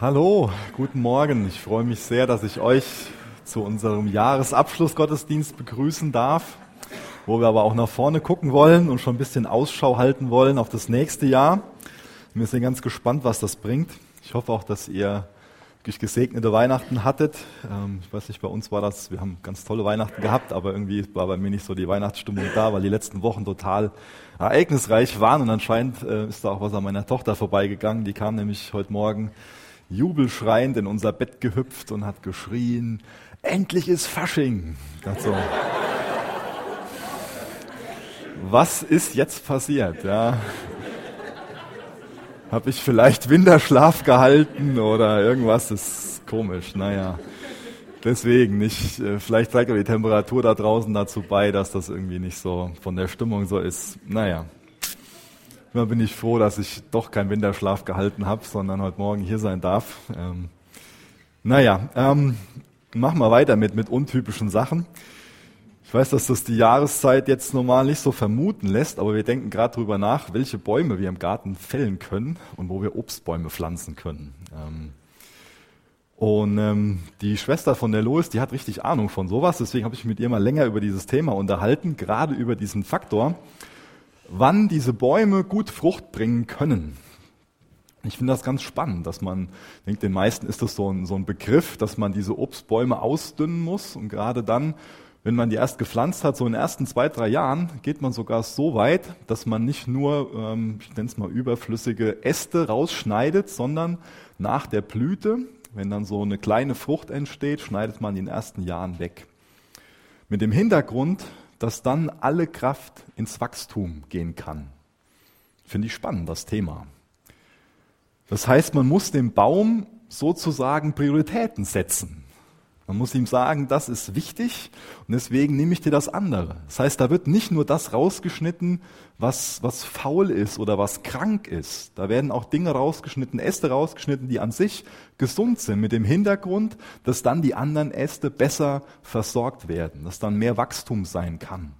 Hallo, guten Morgen. Ich freue mich sehr, dass ich euch zu unserem Jahresabschlussgottesdienst begrüßen darf, wo wir aber auch nach vorne gucken wollen und schon ein bisschen Ausschau halten wollen auf das nächste Jahr. Wir sind ganz gespannt, was das bringt. Ich hoffe auch, dass ihr wirklich gesegnete Weihnachten hattet. Ähm, ich weiß nicht, bei uns war das, wir haben ganz tolle Weihnachten gehabt, aber irgendwie war bei mir nicht so die Weihnachtsstimmung da, weil die letzten Wochen total ereignisreich waren und anscheinend äh, ist da auch was an meiner Tochter vorbeigegangen. Die kam nämlich heute Morgen jubelschreiend in unser Bett gehüpft und hat geschrien, endlich ist Fasching. So. Was ist jetzt passiert? Ja. Habe ich vielleicht Winterschlaf gehalten oder irgendwas? Das ist komisch. Naja, deswegen nicht. Äh, vielleicht trägt die Temperatur da draußen dazu bei, dass das irgendwie nicht so von der Stimmung so ist. Naja, Immer bin ich froh, dass ich doch keinen Winterschlaf gehalten habe, sondern heute Morgen hier sein darf. Ähm, naja, ähm, machen wir weiter mit, mit untypischen Sachen. Ich weiß, dass das die Jahreszeit jetzt normal nicht so vermuten lässt, aber wir denken gerade darüber nach, welche Bäume wir im Garten fällen können und wo wir Obstbäume pflanzen können. Ähm, und ähm, die Schwester von der Lois, die hat richtig Ahnung von sowas, deswegen habe ich mit ihr mal länger über dieses Thema unterhalten, gerade über diesen Faktor, wann diese Bäume gut Frucht bringen können. Ich finde das ganz spannend, dass man, ich denke, den meisten ist das so ein, so ein Begriff, dass man diese Obstbäume ausdünnen muss. Und gerade dann, wenn man die erst gepflanzt hat, so in den ersten zwei, drei Jahren, geht man sogar so weit, dass man nicht nur, ähm, ich nenne es mal, überflüssige Äste rausschneidet, sondern nach der Blüte, wenn dann so eine kleine Frucht entsteht, schneidet man die in den ersten Jahren weg. Mit dem Hintergrund, dass dann alle Kraft ins Wachstum gehen kann. Finde ich spannend, das Thema. Das heißt, man muss dem Baum sozusagen Prioritäten setzen. Man muss ihm sagen, das ist wichtig und deswegen nehme ich dir das andere. Das heißt, da wird nicht nur das rausgeschnitten, was, was faul ist oder was krank ist. Da werden auch Dinge rausgeschnitten, Äste rausgeschnitten, die an sich gesund sind, mit dem Hintergrund, dass dann die anderen Äste besser versorgt werden, dass dann mehr Wachstum sein kann.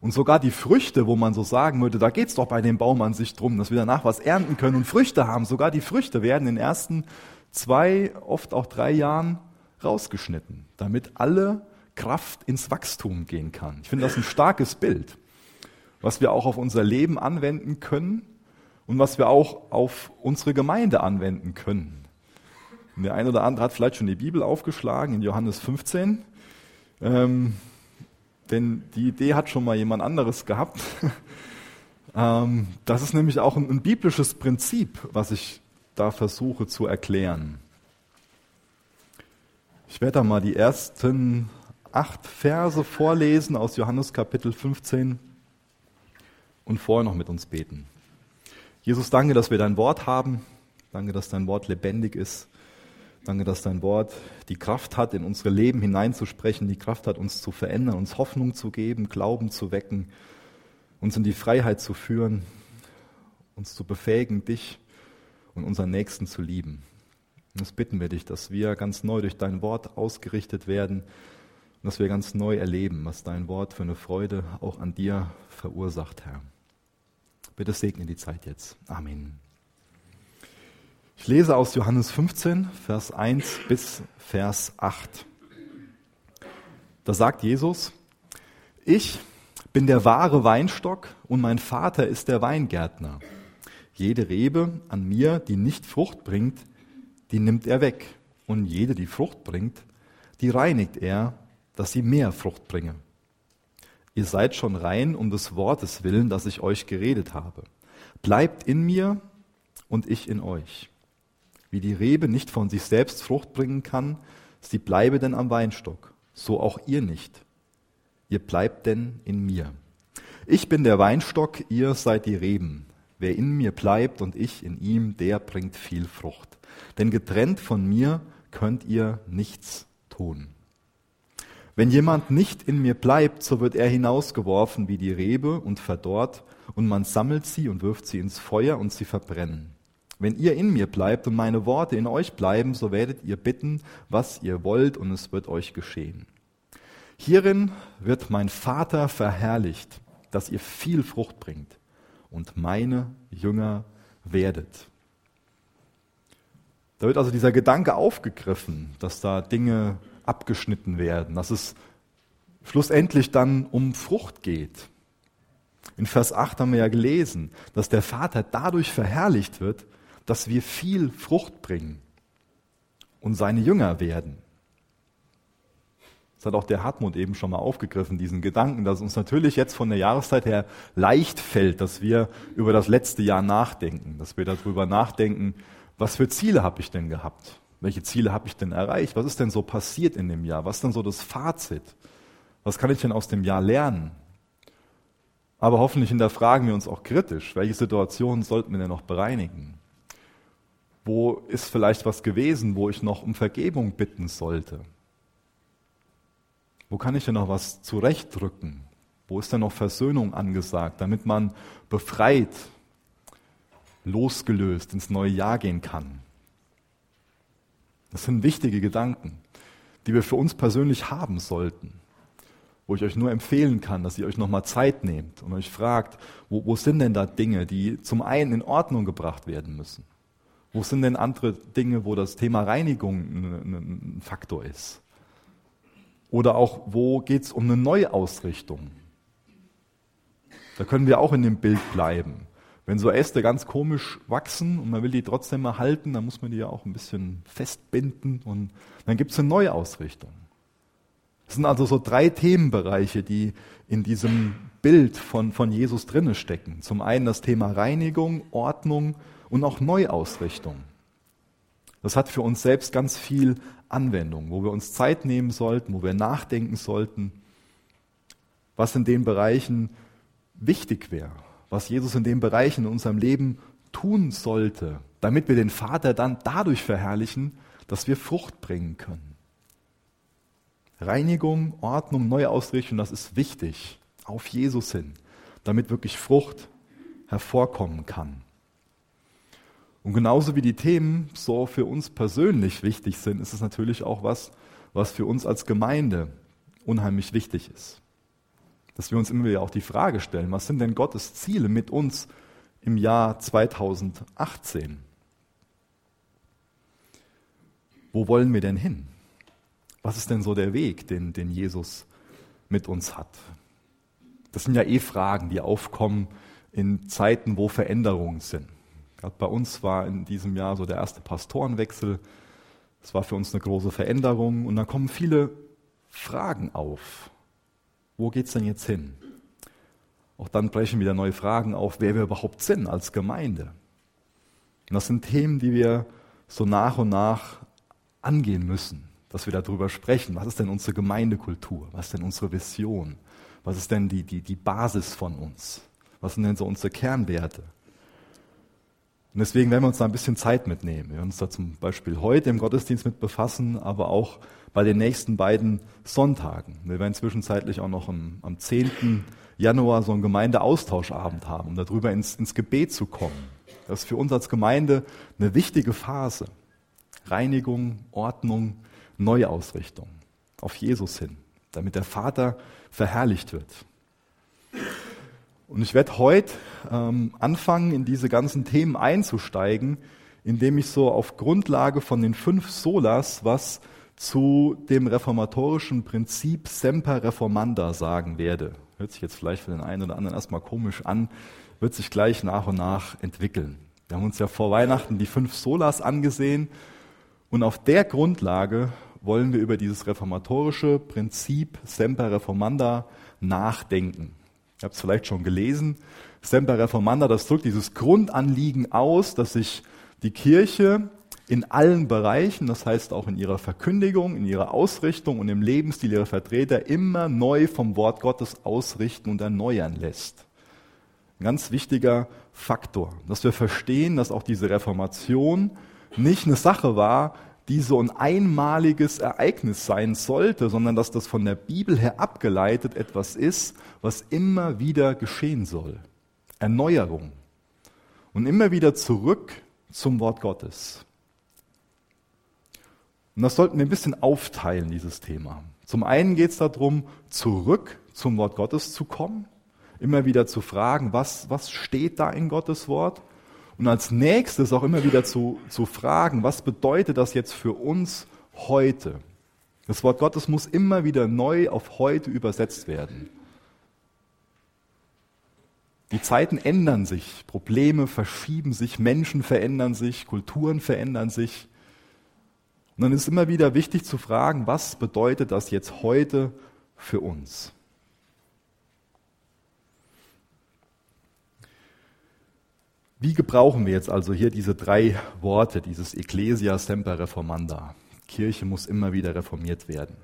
Und sogar die Früchte, wo man so sagen würde, da geht's doch bei dem Baum an sich drum, dass wir danach was ernten können und Früchte haben. Sogar die Früchte werden in den ersten zwei, oft auch drei Jahren rausgeschnitten, damit alle Kraft ins Wachstum gehen kann. Ich finde das ein starkes Bild, was wir auch auf unser Leben anwenden können und was wir auch auf unsere Gemeinde anwenden können. Der eine oder andere hat vielleicht schon die Bibel aufgeschlagen in Johannes 15. Ähm, denn die Idee hat schon mal jemand anderes gehabt. ähm, das ist nämlich auch ein, ein biblisches Prinzip, was ich da versuche zu erklären. Ich werde da mal die ersten acht Verse vorlesen aus Johannes Kapitel 15 und vorher noch mit uns beten. Jesus, danke, dass wir dein Wort haben. Danke, dass dein Wort lebendig ist. Danke, dass dein Wort die Kraft hat, in unsere Leben hineinzusprechen, die Kraft hat, uns zu verändern, uns Hoffnung zu geben, Glauben zu wecken, uns in die Freiheit zu führen, uns zu befähigen, dich und unseren Nächsten zu lieben. Und das bitten wir dich, dass wir ganz neu durch dein Wort ausgerichtet werden und dass wir ganz neu erleben, was dein Wort für eine Freude auch an dir verursacht, Herr. Bitte segne die Zeit jetzt. Amen. Ich lese aus Johannes 15, Vers 1 bis Vers 8. Da sagt Jesus, ich bin der wahre Weinstock und mein Vater ist der Weingärtner. Jede Rebe an mir, die nicht Frucht bringt, die nimmt er weg. Und jede, die Frucht bringt, die reinigt er, dass sie mehr Frucht bringe. Ihr seid schon rein um des Wortes willen, das ich euch geredet habe. Bleibt in mir und ich in euch. Wie die Rebe nicht von sich selbst Frucht bringen kann, sie bleibe denn am Weinstock, so auch ihr nicht. Ihr bleibt denn in mir. Ich bin der Weinstock, ihr seid die Reben. Wer in mir bleibt und ich in ihm, der bringt viel Frucht denn getrennt von mir könnt ihr nichts tun. Wenn jemand nicht in mir bleibt, so wird er hinausgeworfen wie die Rebe und verdorrt, und man sammelt sie und wirft sie ins Feuer und sie verbrennen. Wenn ihr in mir bleibt und meine Worte in euch bleiben, so werdet ihr bitten, was ihr wollt, und es wird euch geschehen. Hierin wird mein Vater verherrlicht, dass ihr viel Frucht bringt und meine Jünger werdet. Da wird also dieser Gedanke aufgegriffen, dass da Dinge abgeschnitten werden, dass es schlussendlich dann um Frucht geht. In Vers 8 haben wir ja gelesen, dass der Vater dadurch verherrlicht wird, dass wir viel Frucht bringen und seine Jünger werden. Das hat auch der Hartmut eben schon mal aufgegriffen, diesen Gedanken, dass es uns natürlich jetzt von der Jahreszeit her leicht fällt, dass wir über das letzte Jahr nachdenken, dass wir darüber nachdenken, was für Ziele habe ich denn gehabt? Welche Ziele habe ich denn erreicht? Was ist denn so passiert in dem Jahr? Was ist denn so das Fazit? Was kann ich denn aus dem Jahr lernen? Aber hoffentlich hinterfragen wir uns auch kritisch, welche Situationen sollten wir denn noch bereinigen? Wo ist vielleicht was gewesen, wo ich noch um Vergebung bitten sollte? Wo kann ich denn noch was zurechtdrücken? Wo ist denn noch Versöhnung angesagt, damit man befreit, losgelöst ins neue Jahr gehen kann? Das sind wichtige Gedanken, die wir für uns persönlich haben sollten wo ich euch nur empfehlen kann, dass ihr euch nochmal Zeit nehmt und euch fragt, wo, wo sind denn da Dinge, die zum einen in Ordnung gebracht werden müssen? Wo sind denn andere Dinge, wo das Thema Reinigung ein, ein Faktor ist? Oder auch, wo geht es um eine Neuausrichtung? Da können wir auch in dem Bild bleiben. Wenn so Äste ganz komisch wachsen und man will die trotzdem erhalten, dann muss man die ja auch ein bisschen festbinden und dann gibt es eine Neuausrichtung. Es sind also so drei Themenbereiche, die in diesem Bild von, von Jesus drinne stecken. Zum einen das Thema Reinigung, Ordnung und auch Neuausrichtung. Das hat für uns selbst ganz viel Anwendung, wo wir uns Zeit nehmen sollten, wo wir nachdenken sollten, was in den Bereichen wichtig wäre, was Jesus in den Bereichen in unserem Leben tun sollte, damit wir den Vater dann dadurch verherrlichen, dass wir Frucht bringen können. Reinigung, Ordnung, Neuausrichtung, das ist wichtig, auf Jesus hin, damit wirklich Frucht hervorkommen kann. Und genauso wie die Themen so für uns persönlich wichtig sind, ist es natürlich auch was, was für uns als Gemeinde unheimlich wichtig ist. Dass wir uns immer wieder auch die Frage stellen, was sind denn Gottes Ziele mit uns im Jahr 2018? Wo wollen wir denn hin? Was ist denn so der Weg, den, den Jesus mit uns hat? Das sind ja eh Fragen, die aufkommen in Zeiten, wo Veränderungen sind. Gerade bei uns war in diesem Jahr so der erste Pastorenwechsel. Das war für uns eine große Veränderung und da kommen viele Fragen auf. Wo geht's denn jetzt hin? Auch dann brechen wieder neue Fragen auf, wer wir überhaupt sind als Gemeinde. Und das sind Themen, die wir so nach und nach angehen müssen dass wir darüber sprechen. Was ist denn unsere Gemeindekultur? Was ist denn unsere Vision? Was ist denn die, die, die Basis von uns? Was sind denn so unsere Kernwerte? Und deswegen werden wir uns da ein bisschen Zeit mitnehmen. Wir werden uns da zum Beispiel heute im Gottesdienst mit befassen, aber auch bei den nächsten beiden Sonntagen. Wir werden zwischenzeitlich auch noch am, am 10. Januar so einen Gemeindeaustauschabend haben, um darüber ins, ins Gebet zu kommen. Das ist für uns als Gemeinde eine wichtige Phase. Reinigung, Ordnung, Neuausrichtung auf Jesus hin, damit der Vater verherrlicht wird. Und ich werde heute ähm, anfangen, in diese ganzen Themen einzusteigen, indem ich so auf Grundlage von den fünf Solas was zu dem reformatorischen Prinzip Semper Reformanda sagen werde. Hört sich jetzt vielleicht für den einen oder anderen erstmal komisch an, wird sich gleich nach und nach entwickeln. Wir haben uns ja vor Weihnachten die fünf Solas angesehen und auf der Grundlage wollen wir über dieses reformatorische Prinzip Semper Reformanda nachdenken. Ihr habt es vielleicht schon gelesen. Semper Reformanda, das drückt dieses Grundanliegen aus, dass sich die Kirche in allen Bereichen, das heißt auch in ihrer Verkündigung, in ihrer Ausrichtung und im Lebensstil ihrer Vertreter immer neu vom Wort Gottes ausrichten und erneuern lässt. Ein ganz wichtiger Faktor, dass wir verstehen, dass auch diese Reformation nicht eine Sache war, die so ein einmaliges Ereignis sein sollte, sondern dass das von der Bibel her abgeleitet etwas ist, was immer wieder geschehen soll. Erneuerung. Und immer wieder zurück zum Wort Gottes. Und das sollten wir ein bisschen aufteilen, dieses Thema. Zum einen geht es darum, zurück zum Wort Gottes zu kommen, immer wieder zu fragen, was, was steht da in Gottes Wort Und als nächstes auch immer wieder zu, zu fragen, was bedeutet das jetzt für uns heute? Das Wort Gottes muss immer wieder neu auf heute übersetzt werden. Die Zeiten ändern sich, Probleme verschieben sich, Menschen verändern sich, Kulturen verändern sich. Und dann ist immer wieder wichtig zu fragen, was bedeutet das jetzt heute für uns? Wie gebrauchen wir jetzt also hier diese drei Worte, dieses Ecclesia Semper Reformanda? Kirche muss immer wieder reformiert werden.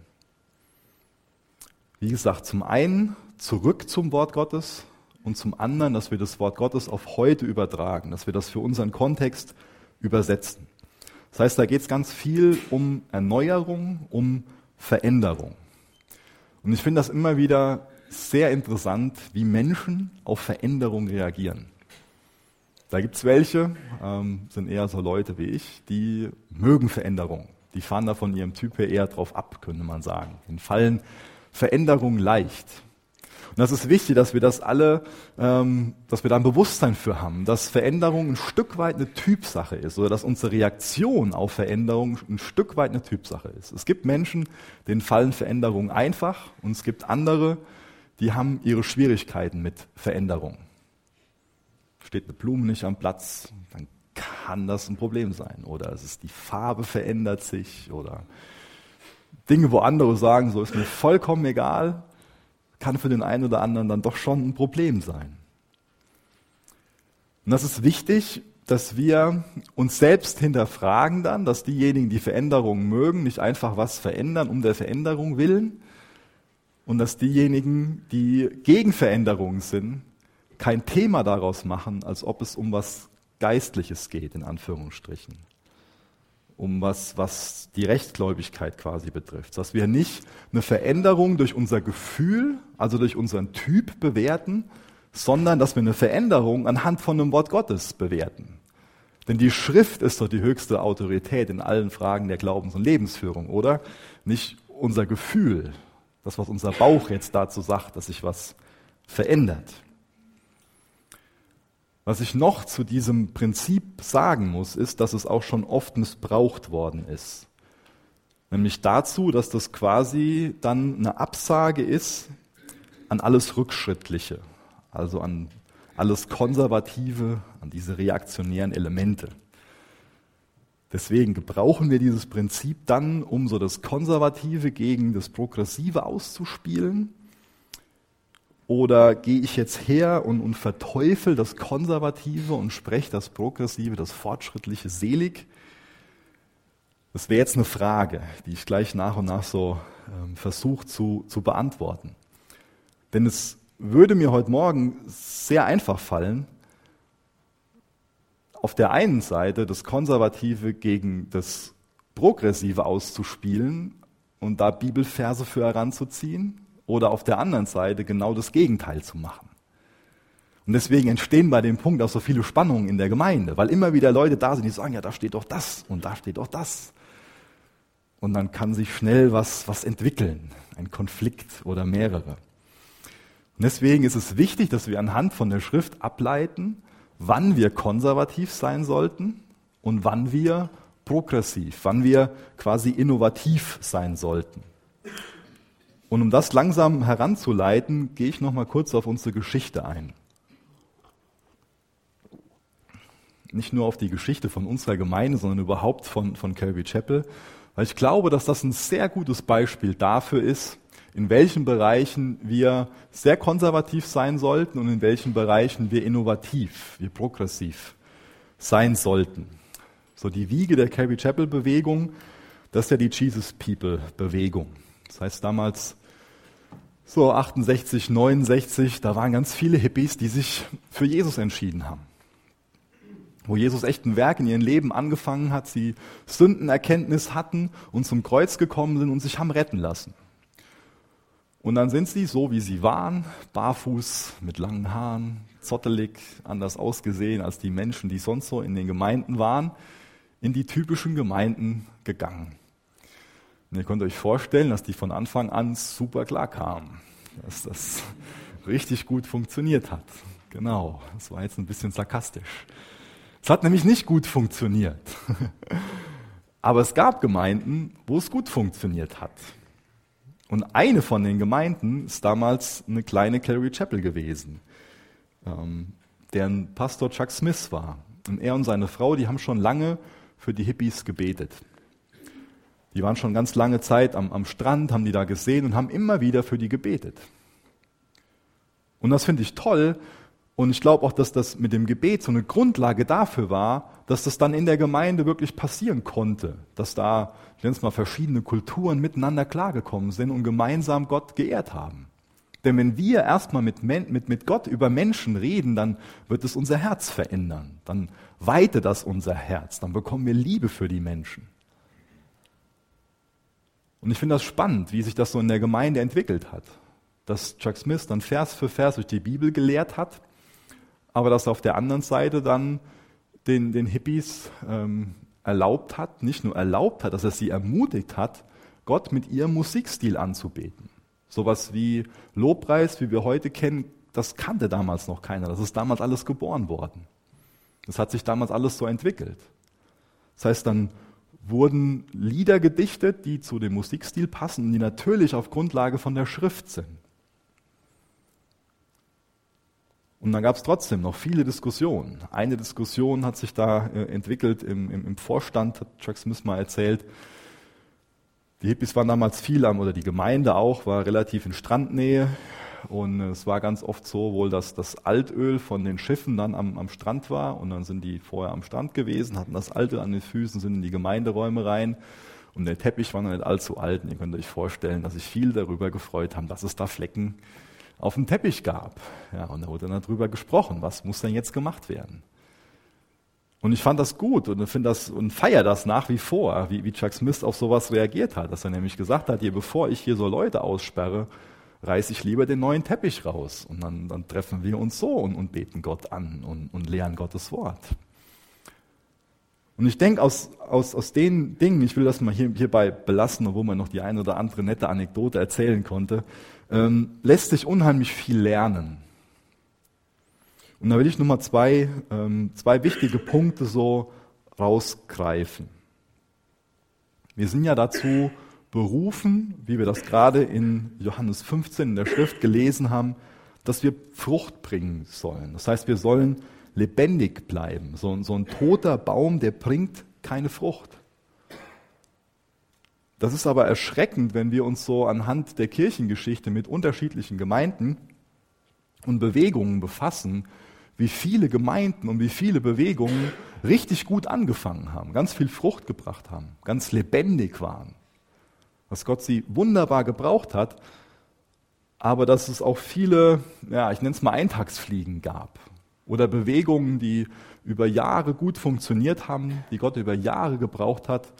Wie gesagt, zum einen zurück zum Wort Gottes und zum anderen, dass wir das Wort Gottes auf heute übertragen, dass wir das für unseren Kontext übersetzen. Das heißt, da geht es ganz viel um Erneuerung, um Veränderung. Und ich finde das immer wieder sehr interessant, wie Menschen auf Veränderung reagieren. Da gibt es welche, ähm, sind eher so Leute wie ich, die mögen Veränderung. Die fahren da von ihrem Typ her eher drauf ab, könnte man sagen. Ihnen fallen Veränderungen leicht. Und das ist wichtig, dass wir das alle, ähm, dass wir da ein Bewusstsein für haben, dass Veränderung ein Stück weit eine Typsache ist oder dass unsere Reaktion auf Veränderung ein Stück weit eine Typsache ist. Es gibt Menschen, denen fallen Veränderungen einfach und es gibt andere, die haben ihre Schwierigkeiten mit Veränderung. Steht eine Blume nicht am Platz, dann kann das ein Problem sein. Oder es ist die Farbe verändert sich oder Dinge, wo andere sagen, so ist mir vollkommen egal, kann für den einen oder anderen dann doch schon ein Problem sein. Und das ist wichtig, dass wir uns selbst hinterfragen dann, dass diejenigen, die Veränderungen mögen, nicht einfach was verändern um der Veränderung willen und dass diejenigen, die gegen Veränderungen sind, kein Thema daraus machen, als ob es um was Geistliches geht, in Anführungsstrichen um was, was die Rechtgläubigkeit quasi betrifft. Dass wir nicht eine Veränderung durch unser Gefühl, also durch unseren Typ bewerten, sondern dass wir eine Veränderung anhand von einem Wort Gottes bewerten. Denn die Schrift ist doch die höchste Autorität in allen Fragen der Glaubens- und Lebensführung, oder? Nicht unser Gefühl, das, was unser Bauch jetzt dazu sagt, dass sich was verändert. Was ich noch zu diesem Prinzip sagen muss, ist, dass es auch schon oft missbraucht worden ist. Nämlich dazu, dass das quasi dann eine Absage ist an alles Rückschrittliche, also an alles Konservative, an diese reaktionären Elemente. Deswegen gebrauchen wir dieses Prinzip dann, um so das Konservative gegen das Progressive auszuspielen oder gehe ich jetzt her und, und verteufel das Konservative und spreche das Progressive, das Fortschrittliche selig? Das wäre jetzt eine Frage, die ich gleich nach und nach so ähm, versuche zu, zu beantworten. Denn es würde mir heute Morgen sehr einfach fallen, auf der einen Seite das Konservative gegen das Progressive auszuspielen und da Bibelverse für heranzuziehen oder auf der anderen Seite genau das Gegenteil zu machen. Und deswegen entstehen bei dem Punkt auch so viele Spannungen in der Gemeinde, weil immer wieder Leute da sind, die sagen, ja, da steht doch das und da steht doch das. Und dann kann sich schnell was, was entwickeln, ein Konflikt oder mehrere. Und deswegen ist es wichtig, dass wir anhand von der Schrift ableiten, wann wir konservativ sein sollten und wann wir progressiv, wann wir quasi innovativ sein sollten. Und um das langsam heranzuleiten, gehe ich noch mal kurz auf unsere Geschichte ein. Nicht nur auf die Geschichte von unserer Gemeinde, sondern überhaupt von, von Calvary Chapel, weil ich glaube, dass das ein sehr gutes Beispiel dafür ist, in welchen Bereichen wir sehr konservativ sein sollten und in welchen Bereichen wir innovativ, wir progressiv sein sollten. So die Wiege der Calvary Chapel Bewegung, das ist ja die Jesus People Bewegung. Das heißt damals so 68, 69, da waren ganz viele Hippies, die sich für Jesus entschieden haben. Wo Jesus echt ein Werk in ihrem Leben angefangen hat, sie Sündenerkenntnis hatten und zum Kreuz gekommen sind und sich haben retten lassen. Und dann sind sie so, wie sie waren, barfuß, mit langen Haaren, zottelig, anders ausgesehen als die Menschen, die sonst so in den Gemeinden waren, in die typischen Gemeinden gegangen. Und ihr könnt euch vorstellen, dass die von Anfang an super klar kamen, dass das richtig gut funktioniert hat. Genau, das war jetzt ein bisschen sarkastisch. Es hat nämlich nicht gut funktioniert. Aber es gab Gemeinden, wo es gut funktioniert hat. Und eine von den Gemeinden ist damals eine kleine Calvary Chapel gewesen, ähm, deren Pastor Chuck Smith war. Und er und seine Frau, die haben schon lange für die Hippies gebetet. Die waren schon ganz lange Zeit am, am Strand, haben die da gesehen und haben immer wieder für die gebetet. Und das finde ich toll. Und ich glaube auch, dass das mit dem Gebet so eine Grundlage dafür war, dass das dann in der Gemeinde wirklich passieren konnte. Dass da, ich nenne es mal, verschiedene Kulturen miteinander klargekommen sind und gemeinsam Gott geehrt haben. Denn wenn wir erstmal mit, mit, mit Gott über Menschen reden, dann wird es unser Herz verändern. Dann weitet das unser Herz. Dann bekommen wir Liebe für die Menschen. Und ich finde das spannend, wie sich das so in der Gemeinde entwickelt hat. Dass Chuck Smith dann Vers für Vers durch die Bibel gelehrt hat, aber dass auf der anderen Seite dann den, den Hippies ähm, erlaubt hat, nicht nur erlaubt hat, dass er sie ermutigt hat, Gott mit ihrem Musikstil anzubeten. Sowas wie Lobpreis, wie wir heute kennen, das kannte damals noch keiner. Das ist damals alles geboren worden. Das hat sich damals alles so entwickelt. Das heißt, dann wurden Lieder gedichtet, die zu dem Musikstil passen und die natürlich auf Grundlage von der Schrift sind. Und dann gab es trotzdem noch viele Diskussionen. Eine Diskussion hat sich da äh, entwickelt im, im, im, Vorstand, hat Chuck Smith mal erzählt. Die Hippies waren damals viel am, oder die Gemeinde auch, war relativ in Strandnähe. Und es war ganz oft so wohl, dass das Altöl von den Schiffen dann am, am Strand war. Und dann sind die vorher am Strand gewesen, hatten das Altöl an den Füßen, sind in die Gemeinderäume rein. Und der Teppich war noch nicht allzu alt. Und ihr könnt euch vorstellen, dass sich viele darüber gefreut haben, dass es da Flecken auf dem Teppich gab. Ja, und da wurde dann darüber gesprochen, was muss denn jetzt gemacht werden. Und ich fand das gut und finde das und feiere das nach wie vor, wie, wie Chuck Smith auf sowas reagiert hat, dass er nämlich gesagt hat, hier, bevor ich hier so Leute aussperre, reiße ich lieber den neuen Teppich raus und dann, dann treffen wir uns so und, und beten Gott an und, und lehren Gottes Wort. Und ich denke, aus, aus, aus den Dingen, ich will das mal hier, hierbei belassen, obwohl man noch die eine oder andere nette Anekdote erzählen konnte, ähm, lässt sich unheimlich viel lernen. Und da will ich Nummer zwei, ähm, zwei wichtige Punkte so rausgreifen. Wir sind ja dazu berufen, wie wir das gerade in Johannes 15 in der Schrift gelesen haben, dass wir Frucht bringen sollen. Das heißt, wir sollen lebendig bleiben. So, so ein toter Baum, der bringt keine Frucht. Das ist aber erschreckend, wenn wir uns so anhand der Kirchengeschichte mit unterschiedlichen Gemeinden und Bewegungen befassen, wie viele Gemeinden und wie viele Bewegungen richtig gut angefangen haben, ganz viel Frucht gebracht haben, ganz lebendig waren, dass Gott sie wunderbar gebraucht hat, aber dass es auch viele, ja, ich nenne es mal Eintagsfliegen gab oder Bewegungen, die über Jahre gut funktioniert haben, die Gott über Jahre gebraucht hat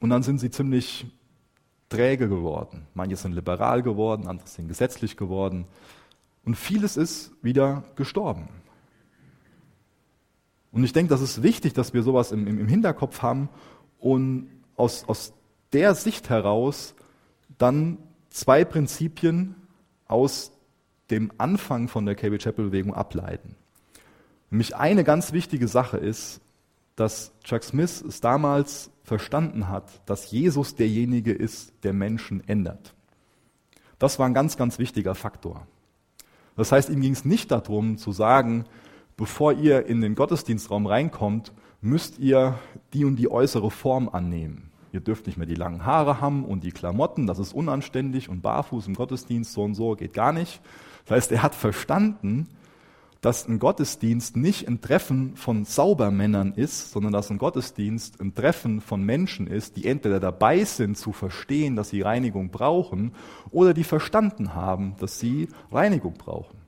und dann sind sie ziemlich träge geworden. Manche sind liberal geworden, andere sind gesetzlich geworden. Und vieles ist wieder gestorben. Und ich denke, das ist wichtig, dass wir sowas im, im Hinterkopf haben und aus, aus der Sicht heraus dann zwei Prinzipien aus dem Anfang von der KB Chapel Bewegung ableiten. Nämlich eine ganz wichtige Sache ist, dass Chuck Smith es damals verstanden hat, dass Jesus derjenige ist, der Menschen ändert. Das war ein ganz, ganz wichtiger Faktor. Das heißt, ihm ging es nicht darum zu sagen, bevor ihr in den Gottesdienstraum reinkommt, müsst ihr die und die äußere Form annehmen. Ihr dürft nicht mehr die langen Haare haben und die Klamotten, das ist unanständig und barfuß im Gottesdienst, so und so, geht gar nicht. Das heißt, er hat verstanden, dass ein Gottesdienst nicht ein Treffen von Saubermännern ist, sondern dass ein Gottesdienst ein Treffen von Menschen ist, die entweder dabei sind zu verstehen, dass sie Reinigung brauchen, oder die verstanden haben, dass sie Reinigung brauchen.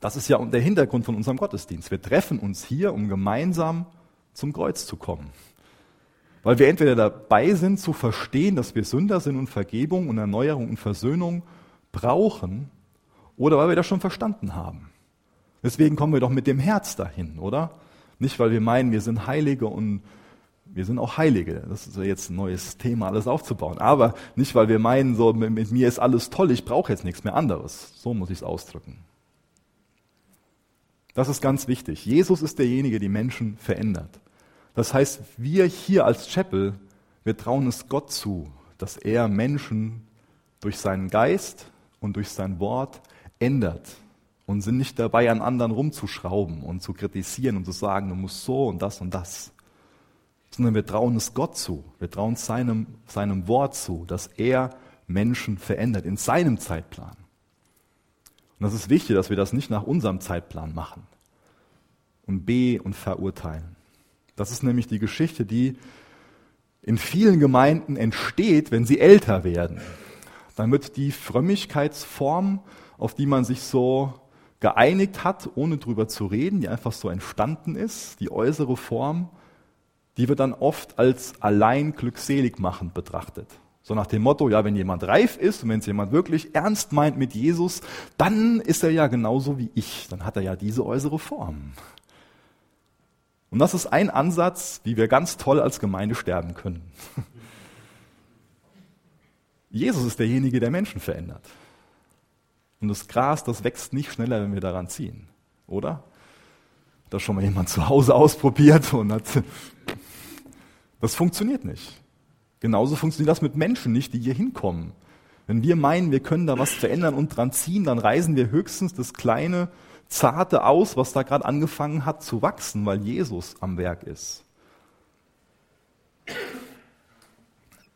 Das ist ja der Hintergrund von unserem Gottesdienst. Wir treffen uns hier, um gemeinsam zum Kreuz zu kommen. Weil wir entweder dabei sind zu verstehen, dass wir Sünder sind und Vergebung und Erneuerung und Versöhnung brauchen, oder weil wir das schon verstanden haben. Deswegen kommen wir doch mit dem Herz dahin, oder? Nicht, weil wir meinen, wir sind Heilige und wir sind auch Heilige. Das ist ja jetzt ein neues Thema, alles aufzubauen. Aber nicht, weil wir meinen, so mit, mir ist alles toll, ich brauche jetzt nichts mehr anderes. So muss ich es ausdrücken. Das ist ganz wichtig. Jesus ist derjenige, der Menschen verändert. Das heißt, wir hier als Chapel, wir trauen es Gott zu, dass er Menschen durch seinen Geist und durch sein Wort ändert und sind nicht dabei, an anderen rumzuschrauben und zu kritisieren und zu sagen, du musst so und das und das. Sondern wir trauen es Gott zu. Wir trauen seinem, seinem Wort zu, dass er Menschen verändert in seinem Zeitplan. Und das ist wichtig, dass wir das nicht nach unserem Zeitplan machen und B und verurteilen. Das ist nämlich die Geschichte, die in vielen Gemeinden entsteht, wenn sie älter werden. Wird die Frömmigkeitsform, auf die man sich so geeinigt hat, ohne drüber zu reden, die einfach so entstanden ist, die äußere Form, die wird dann oft als allein glückselig machend betrachtet. So nach dem Motto, ja, wenn jemand reif ist und wenn es jemand wirklich ernst meint mit Jesus, dann ist er ja genauso wie ich, dann hat er ja diese äußere Form. Und das ist ein Ansatz, wie wir ganz toll als Gemeinde sterben können. Jesus ist derjenige, der Menschen verändert. Und das Gras, das wächst nicht schneller, wenn wir daran ziehen, oder? Hat das schon mal jemand zu Hause ausprobiert und hat, das funktioniert nicht. Genauso funktioniert das mit Menschen nicht, die hier hinkommen. Wenn wir meinen, wir können da was verändern und dran ziehen, dann reißen wir höchstens das kleine, zarte aus, was da gerade angefangen hat zu wachsen, weil Jesus am Werk ist.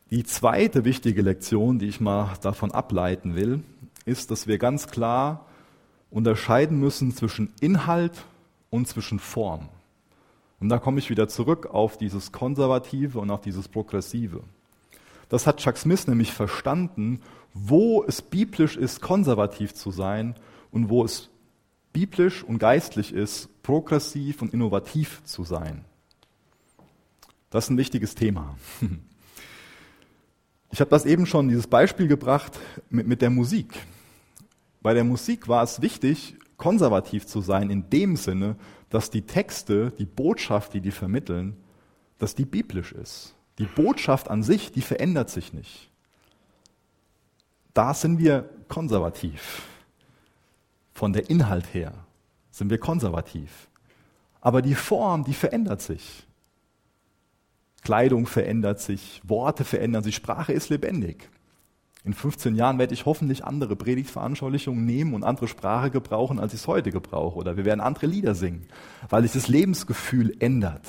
Die zweite wichtige Lektion, die ich mal davon ableiten will, ist, dass wir ganz klar unterscheiden müssen zwischen Inhalt und zwischen Form. Und da komme ich wieder zurück auf dieses Konservative und auf dieses Progressive. Das hat Chuck Smith nämlich verstanden, wo es biblisch ist, konservativ zu sein und wo es biblisch und geistlich ist, progressiv und innovativ zu sein. Das ist ein wichtiges Thema. Ich habe das eben schon, dieses Beispiel gebracht mit, mit der Musik. Bei der Musik war es wichtig, konservativ zu sein in dem Sinne, dass die Texte, die Botschaft, die die vermitteln, dass die biblisch ist. Die Botschaft an sich, die verändert sich nicht. Da sind wir konservativ. Von der Inhalt her sind wir konservativ. Aber die Form, die verändert sich. Kleidung verändert sich, Worte verändern sich, Sprache ist lebendig. In 15 Jahren werde ich hoffentlich andere Predigtveranschaulichungen nehmen und andere Sprache gebrauchen, als ich es heute gebrauche. Oder wir werden andere Lieder singen, weil sich das Lebensgefühl ändert.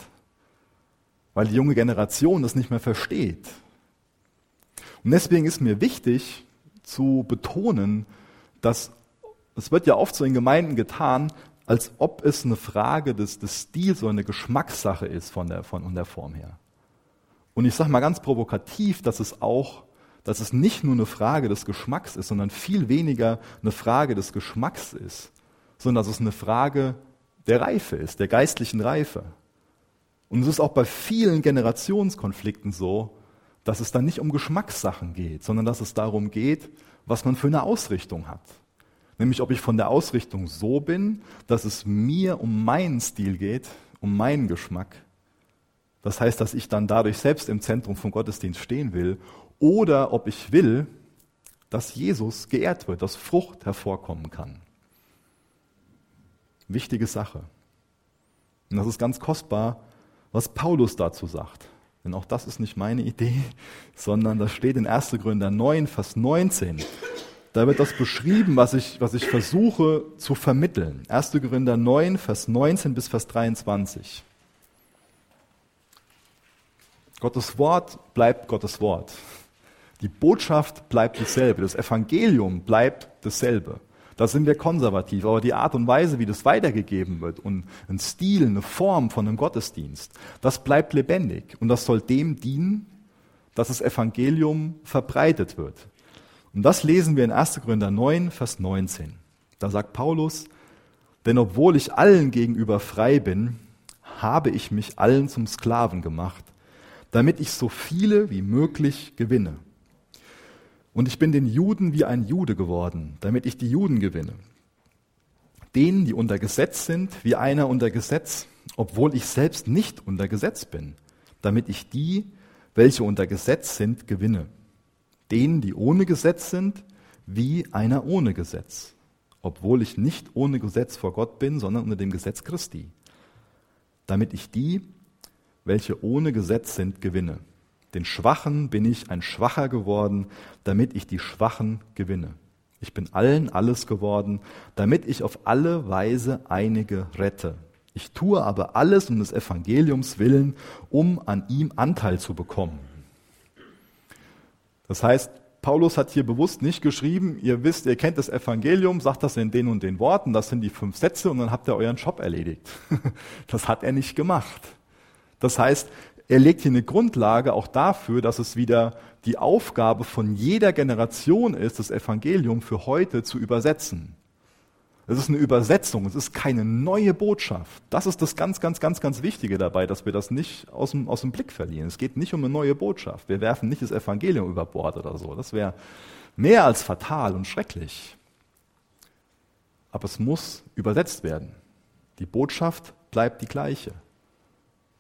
Weil die junge Generation das nicht mehr versteht. Und deswegen ist mir wichtig zu betonen, dass es wird ja oft so in Gemeinden getan, als ob es eine Frage des, des Stils oder eine Geschmackssache ist von der, von, von der Form her. Und ich sage mal ganz provokativ, dass es auch dass es nicht nur eine Frage des Geschmacks ist, sondern viel weniger eine Frage des Geschmacks ist, sondern dass es eine Frage der Reife ist, der geistlichen Reife. Und es ist auch bei vielen Generationskonflikten so, dass es dann nicht um Geschmackssachen geht, sondern dass es darum geht, was man für eine Ausrichtung hat. Nämlich ob ich von der Ausrichtung so bin, dass es mir um meinen Stil geht, um meinen Geschmack. Das heißt, dass ich dann dadurch selbst im Zentrum vom Gottesdienst stehen will oder ob ich will, dass Jesus geehrt wird, dass Frucht hervorkommen kann. Wichtige Sache. Und das ist ganz kostbar, was Paulus dazu sagt. Denn auch das ist nicht meine Idee, sondern das steht in 1. Gründer 9, Vers 19. Da wird das beschrieben, was ich, was ich versuche zu vermitteln. 1. Gründer 9, Vers 19 bis Vers 23. Gottes Wort bleibt Gottes Wort. Die Botschaft bleibt dieselbe, das Evangelium bleibt dasselbe. Da sind wir konservativ, aber die Art und Weise, wie das weitergegeben wird und ein Stil, eine Form von einem Gottesdienst, das bleibt lebendig und das soll dem dienen, dass das Evangelium verbreitet wird. Und das lesen wir in 1. Korinther 9, Vers 19. Da sagt Paulus, denn obwohl ich allen gegenüber frei bin, habe ich mich allen zum Sklaven gemacht, damit ich so viele wie möglich gewinne. Und ich bin den Juden wie ein Jude geworden, damit ich die Juden gewinne. Denen, die unter Gesetz sind, wie einer unter Gesetz, obwohl ich selbst nicht unter Gesetz bin, damit ich die, welche unter Gesetz sind, gewinne. Denen, die ohne Gesetz sind, wie einer ohne Gesetz, obwohl ich nicht ohne Gesetz vor Gott bin, sondern unter dem Gesetz Christi, damit ich die, welche ohne Gesetz sind, gewinne. Den Schwachen bin ich ein Schwacher geworden, damit ich die Schwachen gewinne. Ich bin allen alles geworden, damit ich auf alle Weise einige rette. Ich tue aber alles um des Evangeliums willen, um an ihm Anteil zu bekommen. Das heißt, Paulus hat hier bewusst nicht geschrieben, ihr wisst, ihr kennt das Evangelium, sagt das in den und den Worten, das sind die fünf Sätze und dann habt ihr euren Job erledigt. Das hat er nicht gemacht. Das heißt, er legt hier eine Grundlage auch dafür, dass es wieder die Aufgabe von jeder Generation ist, das Evangelium für heute zu übersetzen. Es ist eine Übersetzung, es ist keine neue Botschaft. Das ist das ganz, ganz, ganz, ganz Wichtige dabei, dass wir das nicht aus dem, aus dem Blick verlieren. Es geht nicht um eine neue Botschaft. Wir werfen nicht das Evangelium über Bord oder so. Das wäre mehr als fatal und schrecklich. Aber es muss übersetzt werden. Die Botschaft bleibt die gleiche.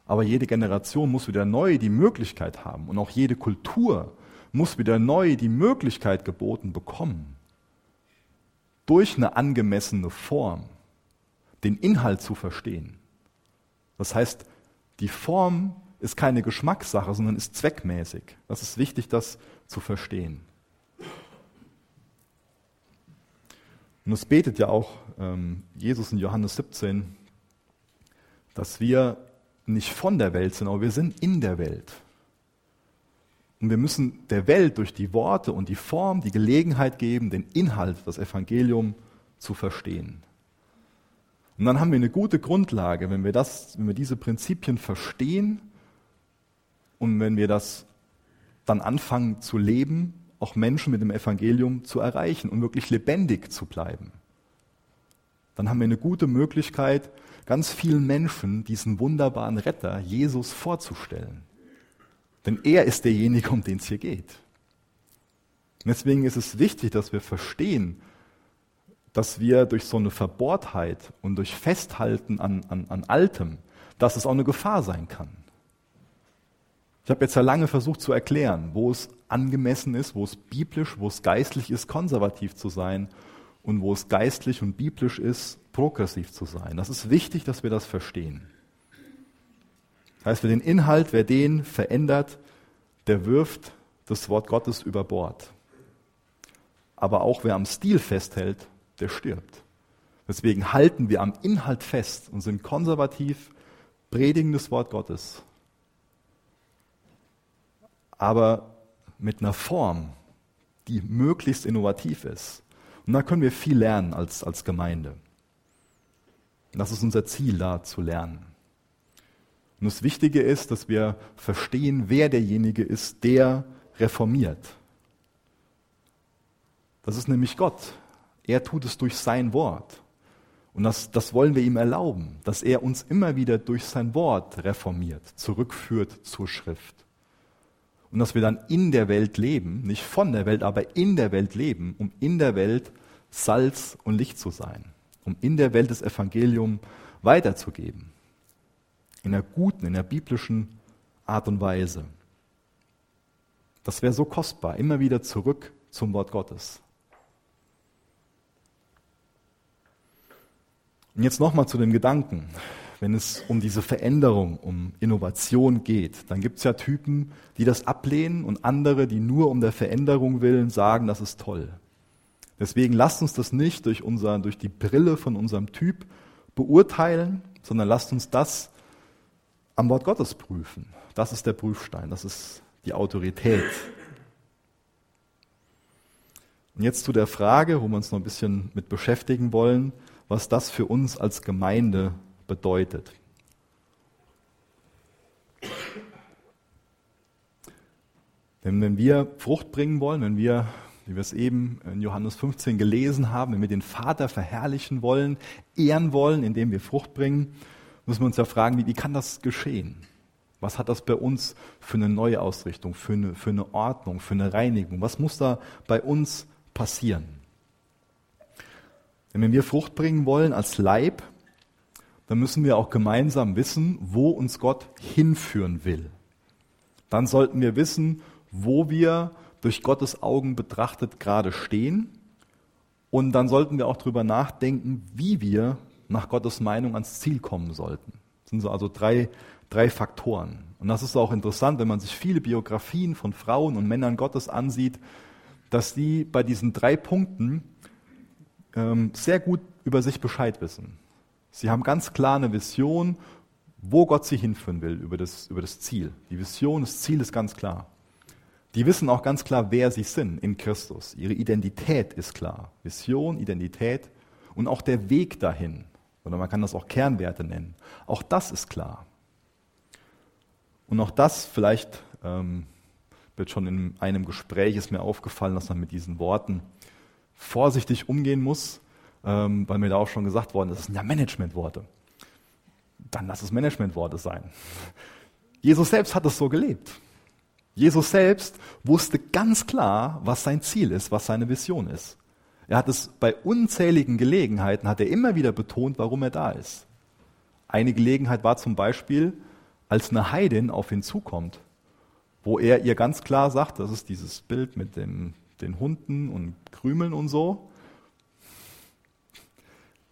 Aber jede Generation muss wieder neu die Möglichkeit haben und auch jede Kultur muss wieder neu die Möglichkeit geboten bekommen, durch eine angemessene Form den Inhalt zu verstehen. Das heißt, die Form ist keine Geschmackssache, sondern ist zweckmäßig. Das ist wichtig, das zu verstehen. Und es betet ja auch ähm, Jesus in Johannes 17, dass wir nicht von der Welt sind, aber wir sind in der Welt. Und wir müssen der Welt durch die Worte und die Form die Gelegenheit geben, den Inhalt, das Evangelium zu verstehen. Und dann haben wir eine gute Grundlage, wenn wir, das, wenn wir diese Prinzipien verstehen und wenn wir das dann anfangen zu leben, auch Menschen mit dem Evangelium zu erreichen und wirklich lebendig zu bleiben. Dann haben wir eine gute Möglichkeit, ganz vielen Menschen diesen wunderbaren Retter, Jesus, vorzustellen. Denn er ist derjenige, um den es hier geht. Und deswegen ist es wichtig, dass wir verstehen, dass wir durch so eine Verbohrtheit und durch Festhalten an, an, an Altem, dass es auch eine Gefahr sein kann. Ich habe jetzt ja lange versucht zu erklären, wo es angemessen ist, wo es biblisch, wo es geistlich ist, konservativ zu sein und wo es geistlich und biblisch ist, progressiv zu sein. Das ist wichtig, dass wir das verstehen. Das heißt, wer den Inhalt, wer den verändert, der wirft das Wort Gottes über Bord. Aber auch wer am Stil festhält, der stirbt. Deswegen halten wir am Inhalt fest und sind konservativ, predigen das Wort Gottes. Aber mit einer Form, die möglichst innovativ ist. Und da können wir viel lernen als, als Gemeinde. Das ist unser Ziel, da zu lernen. Und das Wichtige ist, dass wir verstehen, wer derjenige ist, der reformiert. Das ist nämlich Gott. Er tut es durch sein Wort. Und das, das wollen wir ihm erlauben, dass er uns immer wieder durch sein Wort reformiert, zurückführt zur Schrift. Und dass wir dann in der Welt leben, nicht von der Welt, aber in der Welt leben, um in der Welt Salz und Licht zu sein, um in der Welt das Evangelium weiterzugeben in der guten, in der biblischen Art und Weise. Das wäre so kostbar, immer wieder zurück zum Wort Gottes. Und jetzt nochmal zu dem Gedanken, wenn es um diese Veränderung, um Innovation geht, dann gibt es ja Typen, die das ablehnen und andere, die nur um der Veränderung willen sagen, das ist toll. Deswegen lasst uns das nicht durch, unser, durch die Brille von unserem Typ beurteilen, sondern lasst uns das am Wort Gottes prüfen. Das ist der Prüfstein, das ist die Autorität. Und jetzt zu der Frage, wo wir uns noch ein bisschen mit beschäftigen wollen, was das für uns als Gemeinde bedeutet. Denn wenn wir Frucht bringen wollen, wenn wir, wie wir es eben in Johannes 15 gelesen haben, wenn wir den Vater verherrlichen wollen, ehren wollen, indem wir Frucht bringen, müssen wir uns ja fragen, wie, wie kann das geschehen? Was hat das bei uns für eine neue Ausrichtung, für eine, für eine Ordnung, für eine Reinigung? Was muss da bei uns passieren? Denn wenn wir Frucht bringen wollen als Leib, dann müssen wir auch gemeinsam wissen, wo uns Gott hinführen will. Dann sollten wir wissen, wo wir durch Gottes Augen betrachtet gerade stehen Und dann sollten wir auch darüber nachdenken, wie wir nach Gottes Meinung ans Ziel kommen sollten. Das sind so also drei, drei Faktoren. Und das ist auch interessant, wenn man sich viele Biografien von Frauen und Männern Gottes ansieht, dass die bei diesen drei Punkten ähm, sehr gut über sich Bescheid wissen. Sie haben ganz klar eine Vision, wo Gott sie hinführen will, über das, über das Ziel. Die Vision, das Ziel ist ganz klar. Die wissen auch ganz klar, wer sie sind in Christus. Ihre Identität ist klar. Vision, Identität und auch der Weg dahin. Oder man kann das auch Kernwerte nennen. Auch das ist klar. Und auch das vielleicht ähm, wird schon in einem Gespräch ist mir aufgefallen, dass man mit diesen Worten vorsichtig umgehen muss, ähm, weil mir da auch schon gesagt worden ist, das sind ja Managementworte. Dann lass es Managementworte sein. Jesus selbst hat es so gelebt. Jesus selbst wusste ganz klar, was sein Ziel ist, was seine Vision ist. Er hat es bei unzähligen Gelegenheiten, hat er immer wieder betont, warum er da ist. Eine Gelegenheit war zum Beispiel, als eine Heidin auf ihn zukommt, wo er ihr ganz klar sagt, das ist dieses Bild mit dem, den Hunden und Krümeln und so.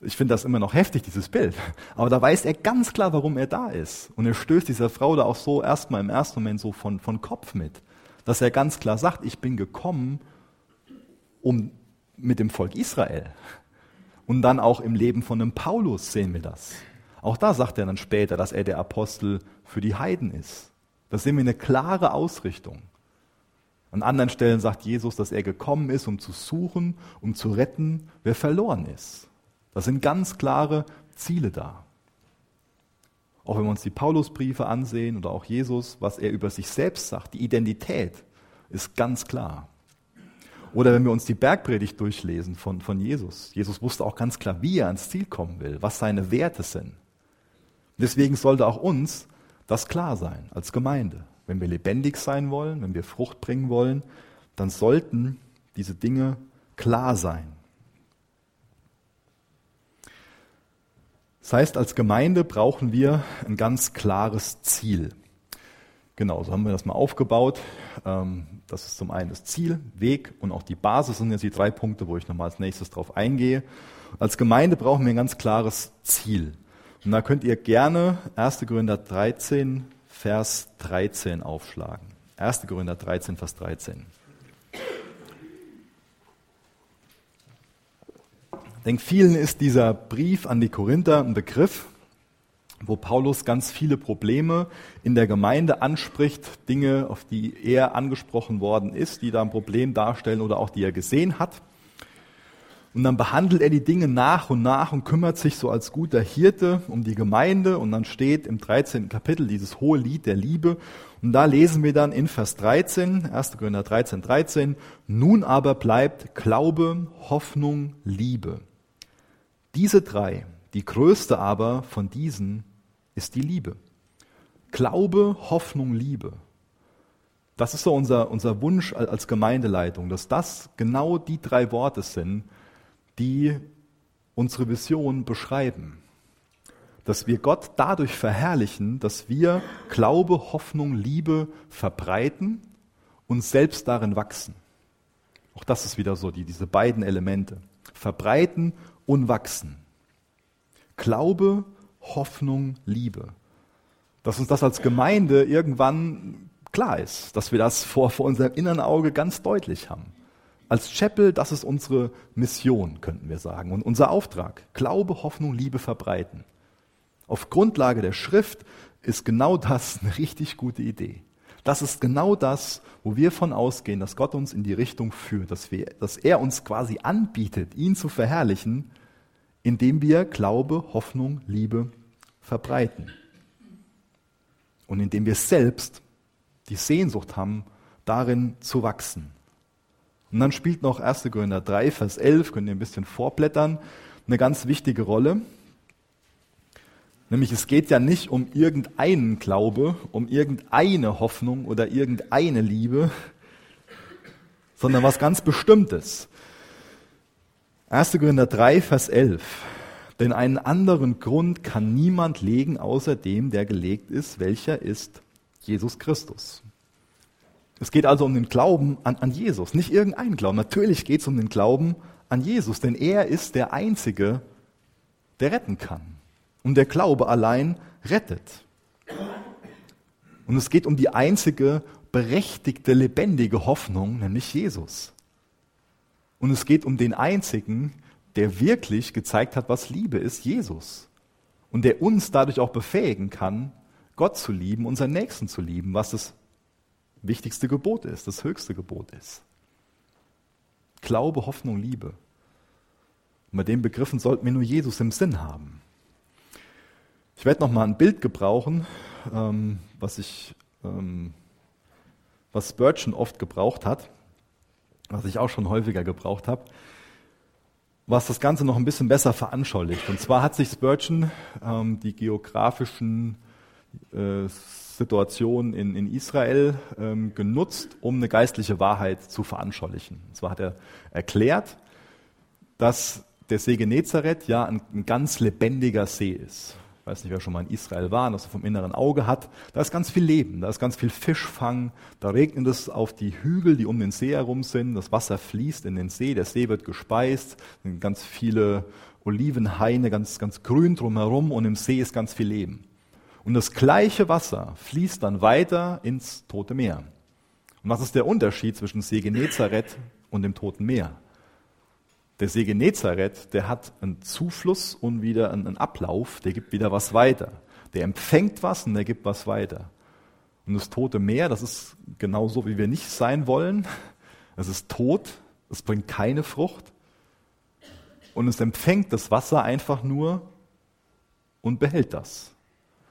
Ich finde das immer noch heftig, dieses Bild. Aber da weiß er ganz klar, warum er da ist. Und er stößt dieser Frau da auch so erstmal im ersten Moment so von, von Kopf mit. Dass er ganz klar sagt, ich bin gekommen, um mit dem Volk Israel. Und dann auch im Leben von einem Paulus sehen wir das. Auch da sagt er dann später, dass er der Apostel für die Heiden ist. Da sehen wir eine klare Ausrichtung. An anderen Stellen sagt Jesus, dass er gekommen ist, um zu suchen, um zu retten, wer verloren ist. Das sind ganz klare Ziele da. Auch wenn wir uns die Paulusbriefe ansehen oder auch Jesus, was er über sich selbst sagt, die Identität ist ganz klar. Oder wenn wir uns die Bergpredigt durchlesen von, von Jesus. Jesus wusste auch ganz klar, wie er ans Ziel kommen will, was seine Werte sind. Deswegen sollte auch uns das klar sein als Gemeinde. Wenn wir lebendig sein wollen, wenn wir Frucht bringen wollen, dann sollten diese Dinge klar sein. Das heißt, als Gemeinde brauchen wir ein ganz klares Ziel. Genau, so haben wir das mal aufgebaut. Ähm, das ist zum einen das Ziel, Weg und auch die Basis sind jetzt die drei Punkte, wo ich nochmal als nächstes drauf eingehe. Als Gemeinde brauchen wir ein ganz klares Ziel. Und da könnt ihr gerne 1. Korinther 13, Vers 13 aufschlagen. 1. Korinther 13, Vers 13. Ich denke, vielen ist dieser Brief an die Korinther ein Begriff, wo Paulus ganz viele Probleme in der Gemeinde anspricht, Dinge, auf die er angesprochen worden ist, die da ein Problem darstellen oder auch die er gesehen hat. Und dann behandelt er die Dinge nach und nach und kümmert sich so als guter Hirte um die Gemeinde. Und dann steht im 13. Kapitel dieses hohe Lied der Liebe. Und da lesen wir dann in Vers 13, 1. Korinther 13, 13, nun aber bleibt Glaube, Hoffnung, Liebe. Diese drei, die größte aber von diesen ist die Liebe. Glaube, Hoffnung, Liebe. Das ist so unser, unser Wunsch als Gemeindeleitung, dass das genau die drei Worte sind, die unsere Vision beschreiben. Dass wir Gott dadurch verherrlichen, dass wir Glaube, Hoffnung, Liebe verbreiten und selbst darin wachsen. Auch das ist wieder so, die, diese beiden Elemente. Verbreiten und wachsen. Glaube, Hoffnung, Liebe. Dass uns das als Gemeinde irgendwann klar ist, dass wir das vor, vor unserem inneren Auge ganz deutlich haben. Als Chapel, das ist unsere Mission, könnten wir sagen, und unser Auftrag. Glaube, Hoffnung, Liebe verbreiten. Auf Grundlage der Schrift ist genau das eine richtig gute Idee. Das ist genau das, wo wir von ausgehen, dass Gott uns in die Richtung führt, dass, wir, dass er uns quasi anbietet, ihn zu verherrlichen, indem wir Glaube, Hoffnung, Liebe verbreiten. Und indem wir selbst die Sehnsucht haben, darin zu wachsen. Und dann spielt noch 1. Korinther 3, Vers 11, könnt ihr ein bisschen vorblättern, eine ganz wichtige Rolle. Nämlich es geht ja nicht um irgendeinen Glaube, um irgendeine Hoffnung oder irgendeine Liebe, sondern was ganz Bestimmtes. 1. Korinther 3, Vers 11. Denn einen anderen Grund kann niemand legen, außer dem, der gelegt ist, welcher ist Jesus Christus. Es geht also um den Glauben an, an Jesus, nicht irgendeinen Glauben. Natürlich geht es um den Glauben an Jesus, denn er ist der Einzige, der retten kann. Und der Glaube allein rettet. Und es geht um die einzige berechtigte, lebendige Hoffnung, nämlich Jesus. Und es geht um den einzigen, der wirklich gezeigt hat, was Liebe ist, Jesus. Und der uns dadurch auch befähigen kann, Gott zu lieben, unseren Nächsten zu lieben, was das wichtigste Gebot ist, das höchste Gebot ist. Glaube, Hoffnung, Liebe. Und bei den Begriffen sollten wir nur Jesus im Sinn haben. Ich werde noch mal ein Bild gebrauchen, ähm, was ich, ähm, was Spurgeon oft gebraucht hat, was ich auch schon häufiger gebraucht habe, was das Ganze noch ein bisschen besser veranschaulicht. Und zwar hat sich Spurgeon ähm, die geografischen äh, Situationen in, in Israel ähm, genutzt, um eine geistliche Wahrheit zu veranschaulichen. Und zwar hat er erklärt, dass der See Genezareth ja ein, ein ganz lebendiger See ist. Weiß nicht, wer schon mal in Israel war das vom inneren Auge hat. Da ist ganz viel Leben, da ist ganz viel Fischfang, da regnet es auf die Hügel, die um den See herum sind. Das Wasser fließt in den See, der See wird gespeist, sind ganz viele Olivenhaine, ganz, ganz grün drumherum und im See ist ganz viel Leben. Und das gleiche Wasser fließt dann weiter ins Tote Meer. Und was ist der Unterschied zwischen See Genezareth und dem Toten Meer? Der See Genezareth, der hat einen Zufluss und wieder einen Ablauf, der gibt wieder was weiter. Der empfängt was und der gibt was weiter. Und das Tote Meer, das ist genauso, wie wir nicht sein wollen. Es ist tot, es bringt keine Frucht. Und es empfängt das Wasser einfach nur und behält das.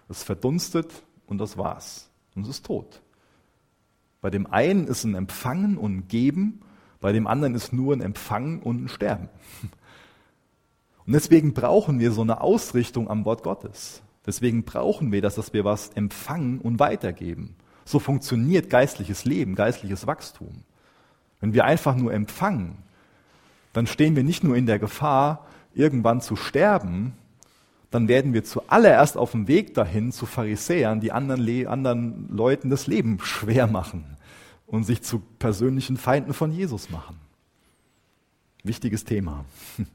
Es verdunstet und das war's. Und es ist tot. Bei dem einen ist ein Empfangen und ein Geben bei dem anderen ist nur ein Empfangen und ein Sterben. Und deswegen brauchen wir so eine Ausrichtung am Wort Gottes. Deswegen brauchen wir das, dass wir was empfangen und weitergeben. So funktioniert geistliches Leben, geistliches Wachstum. Wenn wir einfach nur empfangen, dann stehen wir nicht nur in der Gefahr, irgendwann zu sterben, dann werden wir zuallererst auf dem Weg dahin zu Pharisäern, die anderen, anderen Leuten das Leben schwer machen und sich zu persönlichen Feinden von Jesus machen. Wichtiges Thema.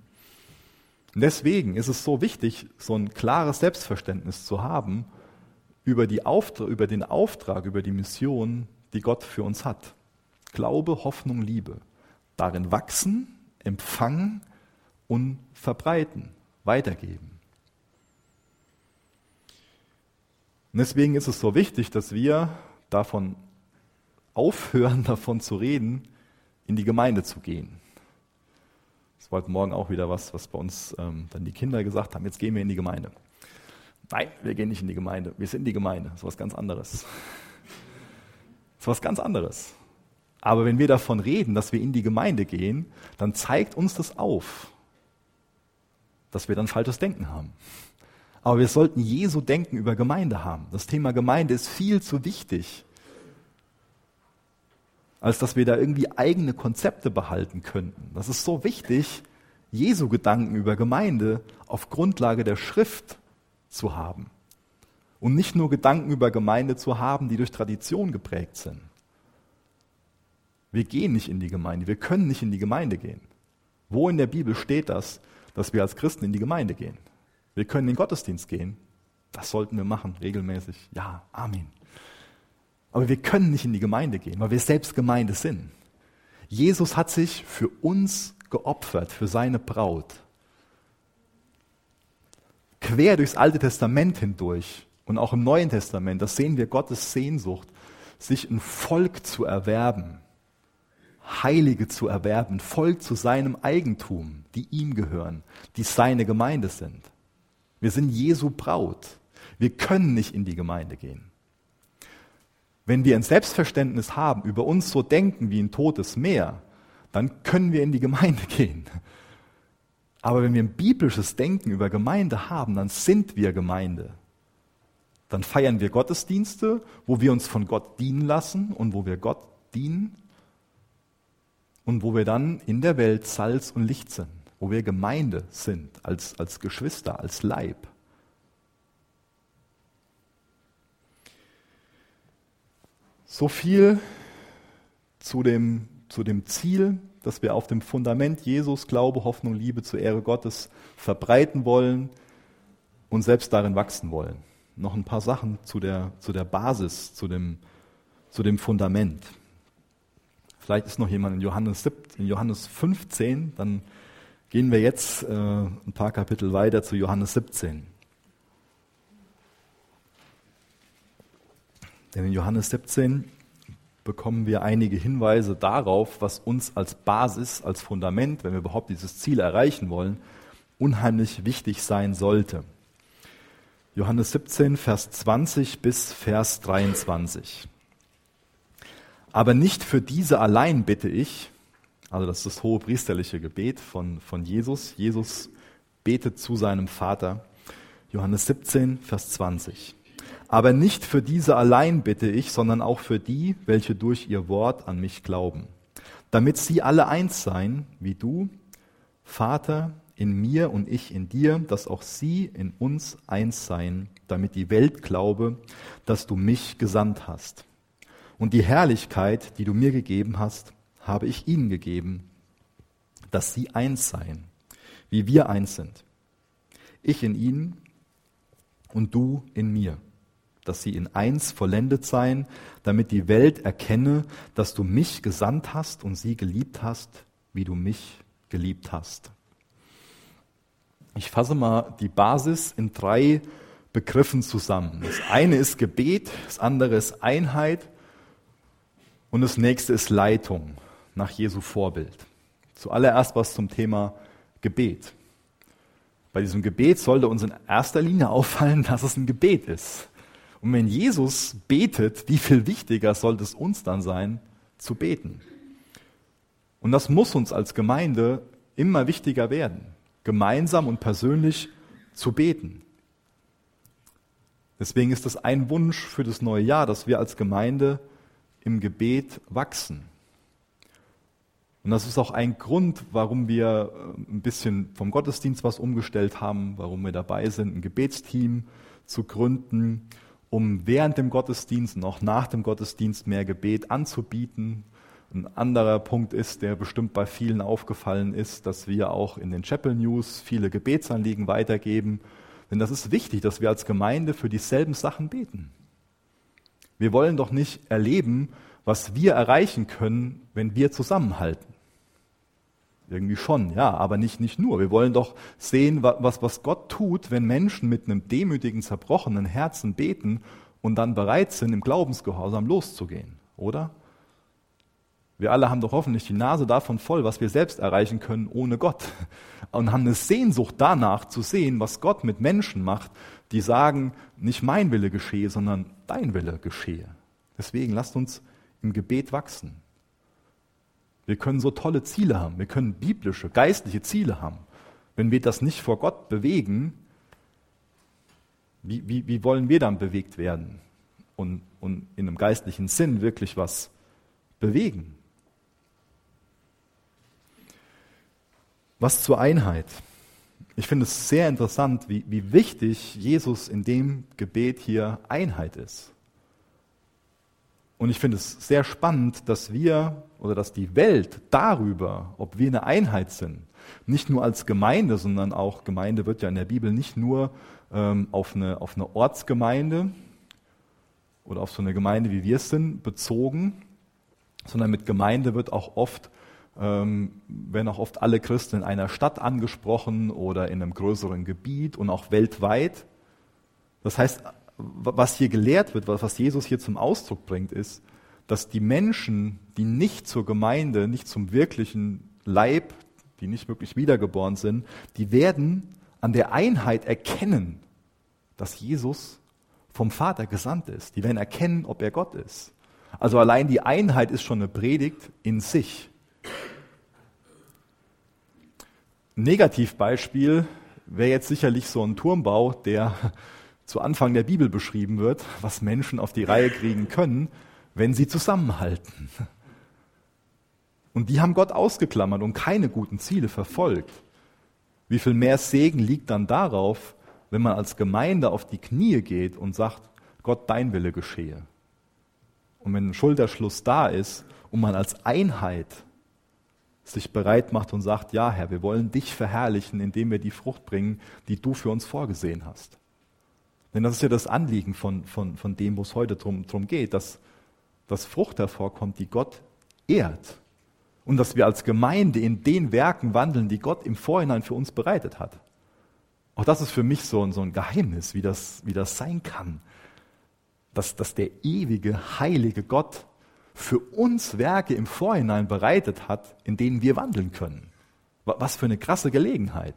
Deswegen ist es so wichtig, so ein klares Selbstverständnis zu haben über, die Auftra über den Auftrag, über die Mission, die Gott für uns hat. Glaube, Hoffnung, Liebe. Darin wachsen, empfangen und verbreiten, weitergeben. Und deswegen ist es so wichtig, dass wir davon aufhören davon zu reden, in die Gemeinde zu gehen. Das war heute Morgen auch wieder was, was bei uns ähm, dann die Kinder gesagt haben, jetzt gehen wir in die Gemeinde. Nein, wir gehen nicht in die Gemeinde, wir sind die Gemeinde, das ist was ganz anderes. Das ist was ganz anderes. Aber wenn wir davon reden, dass wir in die Gemeinde gehen, dann zeigt uns das auf, dass wir dann falsches Denken haben. Aber wir sollten Jesu Denken über Gemeinde haben. Das Thema Gemeinde ist viel zu wichtig, als dass wir da irgendwie eigene Konzepte behalten könnten. Das ist so wichtig, Jesu Gedanken über Gemeinde auf Grundlage der Schrift zu haben. Und nicht nur Gedanken über Gemeinde zu haben, die durch Tradition geprägt sind. Wir gehen nicht in die Gemeinde, wir können nicht in die Gemeinde gehen. Wo in der Bibel steht das, dass wir als Christen in die Gemeinde gehen? Wir können in den Gottesdienst gehen. Das sollten wir machen, regelmäßig. Ja, Amen. Aber wir können nicht in die Gemeinde gehen, weil wir selbst Gemeinde sind. Jesus hat sich für uns geopfert, für seine Braut. Quer durchs Alte Testament hindurch und auch im Neuen Testament, das sehen wir Gottes Sehnsucht, sich ein Volk zu erwerben, Heilige zu erwerben, Volk zu seinem Eigentum, die ihm gehören, die seine Gemeinde sind. Wir sind Jesu Braut. Wir können nicht in die Gemeinde gehen. Wenn wir ein Selbstverständnis haben, über uns so denken wie ein totes Meer, dann können wir in die Gemeinde gehen. Aber wenn wir ein biblisches Denken über Gemeinde haben, dann sind wir Gemeinde. Dann feiern wir Gottesdienste, wo wir uns von Gott dienen lassen und wo wir Gott dienen und wo wir dann in der Welt Salz und Licht sind, wo wir Gemeinde sind, als, als Geschwister, als Leib. So viel zu dem, zu dem Ziel dass wir auf dem Fundament Jesus Glaube, Hoffnung, Liebe zur Ehre Gottes verbreiten wollen und selbst darin wachsen wollen. Noch ein paar Sachen zu der, zu der Basis, zu dem, zu dem Fundament. Vielleicht ist noch jemand in Johannes, 17, in Johannes 15, dann gehen wir jetzt äh, ein paar Kapitel weiter zu Johannes 17. Denn in Johannes 17 bekommen wir einige Hinweise darauf, was uns als Basis, als Fundament, wenn wir überhaupt dieses Ziel erreichen wollen, unheimlich wichtig sein sollte. Johannes 17, Vers 20 bis Vers 23. Aber nicht für diese allein bitte ich, also das ist das hohe priesterliche Gebet von, von Jesus. Jesus betet zu seinem Vater. Johannes 17, Vers 20. Aber nicht für diese allein bitte ich, sondern auch für die, welche durch ihr Wort an mich glauben, damit sie alle eins seien, wie du, Vater, in mir und ich in dir, dass auch sie in uns eins seien, damit die Welt glaube, dass du mich gesandt hast. Und die Herrlichkeit, die du mir gegeben hast, habe ich ihnen gegeben, dass sie eins seien, wie wir eins sind. Ich in ihnen und du in mir dass sie in eins vollendet seien, damit die Welt erkenne, dass du mich gesandt hast und sie geliebt hast, wie du mich geliebt hast. Ich fasse mal die Basis in drei Begriffen zusammen. Das eine ist Gebet, das andere ist Einheit und das nächste ist Leitung nach Jesu Vorbild. Zuallererst was zum Thema Gebet. Bei diesem Gebet sollte uns in erster Linie auffallen, dass es ein Gebet ist. Und wenn Jesus betet, wie viel wichtiger sollte es uns dann sein, zu beten? Und das muss uns als Gemeinde immer wichtiger werden, gemeinsam und persönlich zu beten. Deswegen ist es ein Wunsch für das neue Jahr, dass wir als Gemeinde im Gebet wachsen. Und das ist auch ein Grund, warum wir äh, ein bisschen vom Gottesdienst was umgestellt haben, warum wir dabei sind, ein Gebetsteam zu gründen um während dem Gottesdienst und auch nach dem Gottesdienst mehr Gebet anzubieten. Ein anderer Punkt ist, der bestimmt bei vielen aufgefallen ist, dass wir auch in den Chapel News viele Gebetsanliegen weitergeben. Denn das ist wichtig, dass wir als Gemeinde für dieselben Sachen beten. Wir wollen doch nicht erleben, was wir erreichen können, wenn wir zusammenhalten. Irgendwie schon, ja, aber nicht, nicht nur. Wir wollen doch sehen, was, was Gott tut, wenn Menschen mit einem demütigen, zerbrochenen Herzen beten und dann bereit sind, im Glaubensgehorsam loszugehen, oder? Wir alle haben doch hoffentlich die Nase davon voll, was wir selbst erreichen können ohne Gott. Und haben eine Sehnsucht danach zu sehen, was Gott mit Menschen macht, die sagen, nicht mein Wille geschehe, sondern dein Wille geschehe. Deswegen lasst uns im Gebet wachsen. Wir können so tolle Ziele haben. Wir können biblische, geistliche Ziele haben. Wenn wir das nicht vor Gott bewegen, wie, wie, wie wollen wir dann bewegt werden und, und in einem geistlichen Sinn wirklich was bewegen? Was zur Einheit. Ich finde es sehr interessant, wie, wie wichtig Jesus in dem Gebet hier Einheit ist. Und ich finde es sehr spannend, dass wir oder dass die Welt darüber, ob wir eine Einheit sind, nicht nur als Gemeinde, sondern auch Gemeinde wird ja in der Bibel nicht nur ähm, auf, eine, auf eine Ortsgemeinde oder auf so eine Gemeinde, wie wir es sind, bezogen, sondern mit Gemeinde wird auch oft, ähm, werden auch oft alle Christen in einer Stadt angesprochen oder in einem größeren Gebiet und auch weltweit. Das heißt, was hier gelehrt wird, was Jesus hier zum Ausdruck bringt, ist, dass die Menschen, die nicht zur Gemeinde, nicht zum wirklichen Leib, die nicht wirklich wiedergeboren sind, die werden an der Einheit erkennen, dass Jesus vom Vater gesandt ist. Die werden erkennen, ob er Gott ist. Also allein die Einheit ist schon eine Predigt in sich. Ein Negativbeispiel wäre jetzt sicherlich so ein Turmbau, der zu Anfang der Bibel beschrieben wird, was Menschen auf die Reihe kriegen können, wenn sie zusammenhalten. Und die haben Gott ausgeklammert und keine guten Ziele verfolgt. Wie viel mehr Segen liegt dann darauf, wenn man als Gemeinde auf die Knie geht und sagt, Gott, dein Wille geschehe. Und wenn ein Schulterschluss da ist und man als Einheit sich bereit macht und sagt, ja Herr, wir wollen dich verherrlichen, indem wir die Frucht bringen, die du für uns vorgesehen hast. Denn das ist ja das Anliegen von, von, von dem, wo es heute drum, drum geht, dass, dass Frucht hervorkommt, die Gott ehrt. Und dass wir als Gemeinde in den Werken wandeln, die Gott im Vorhinein für uns bereitet hat. Auch das ist für mich so ein, so ein Geheimnis, wie das, wie das sein kann. Dass, dass der ewige, heilige Gott für uns Werke im Vorhinein bereitet hat, in denen wir wandeln können. Was für eine krasse Gelegenheit.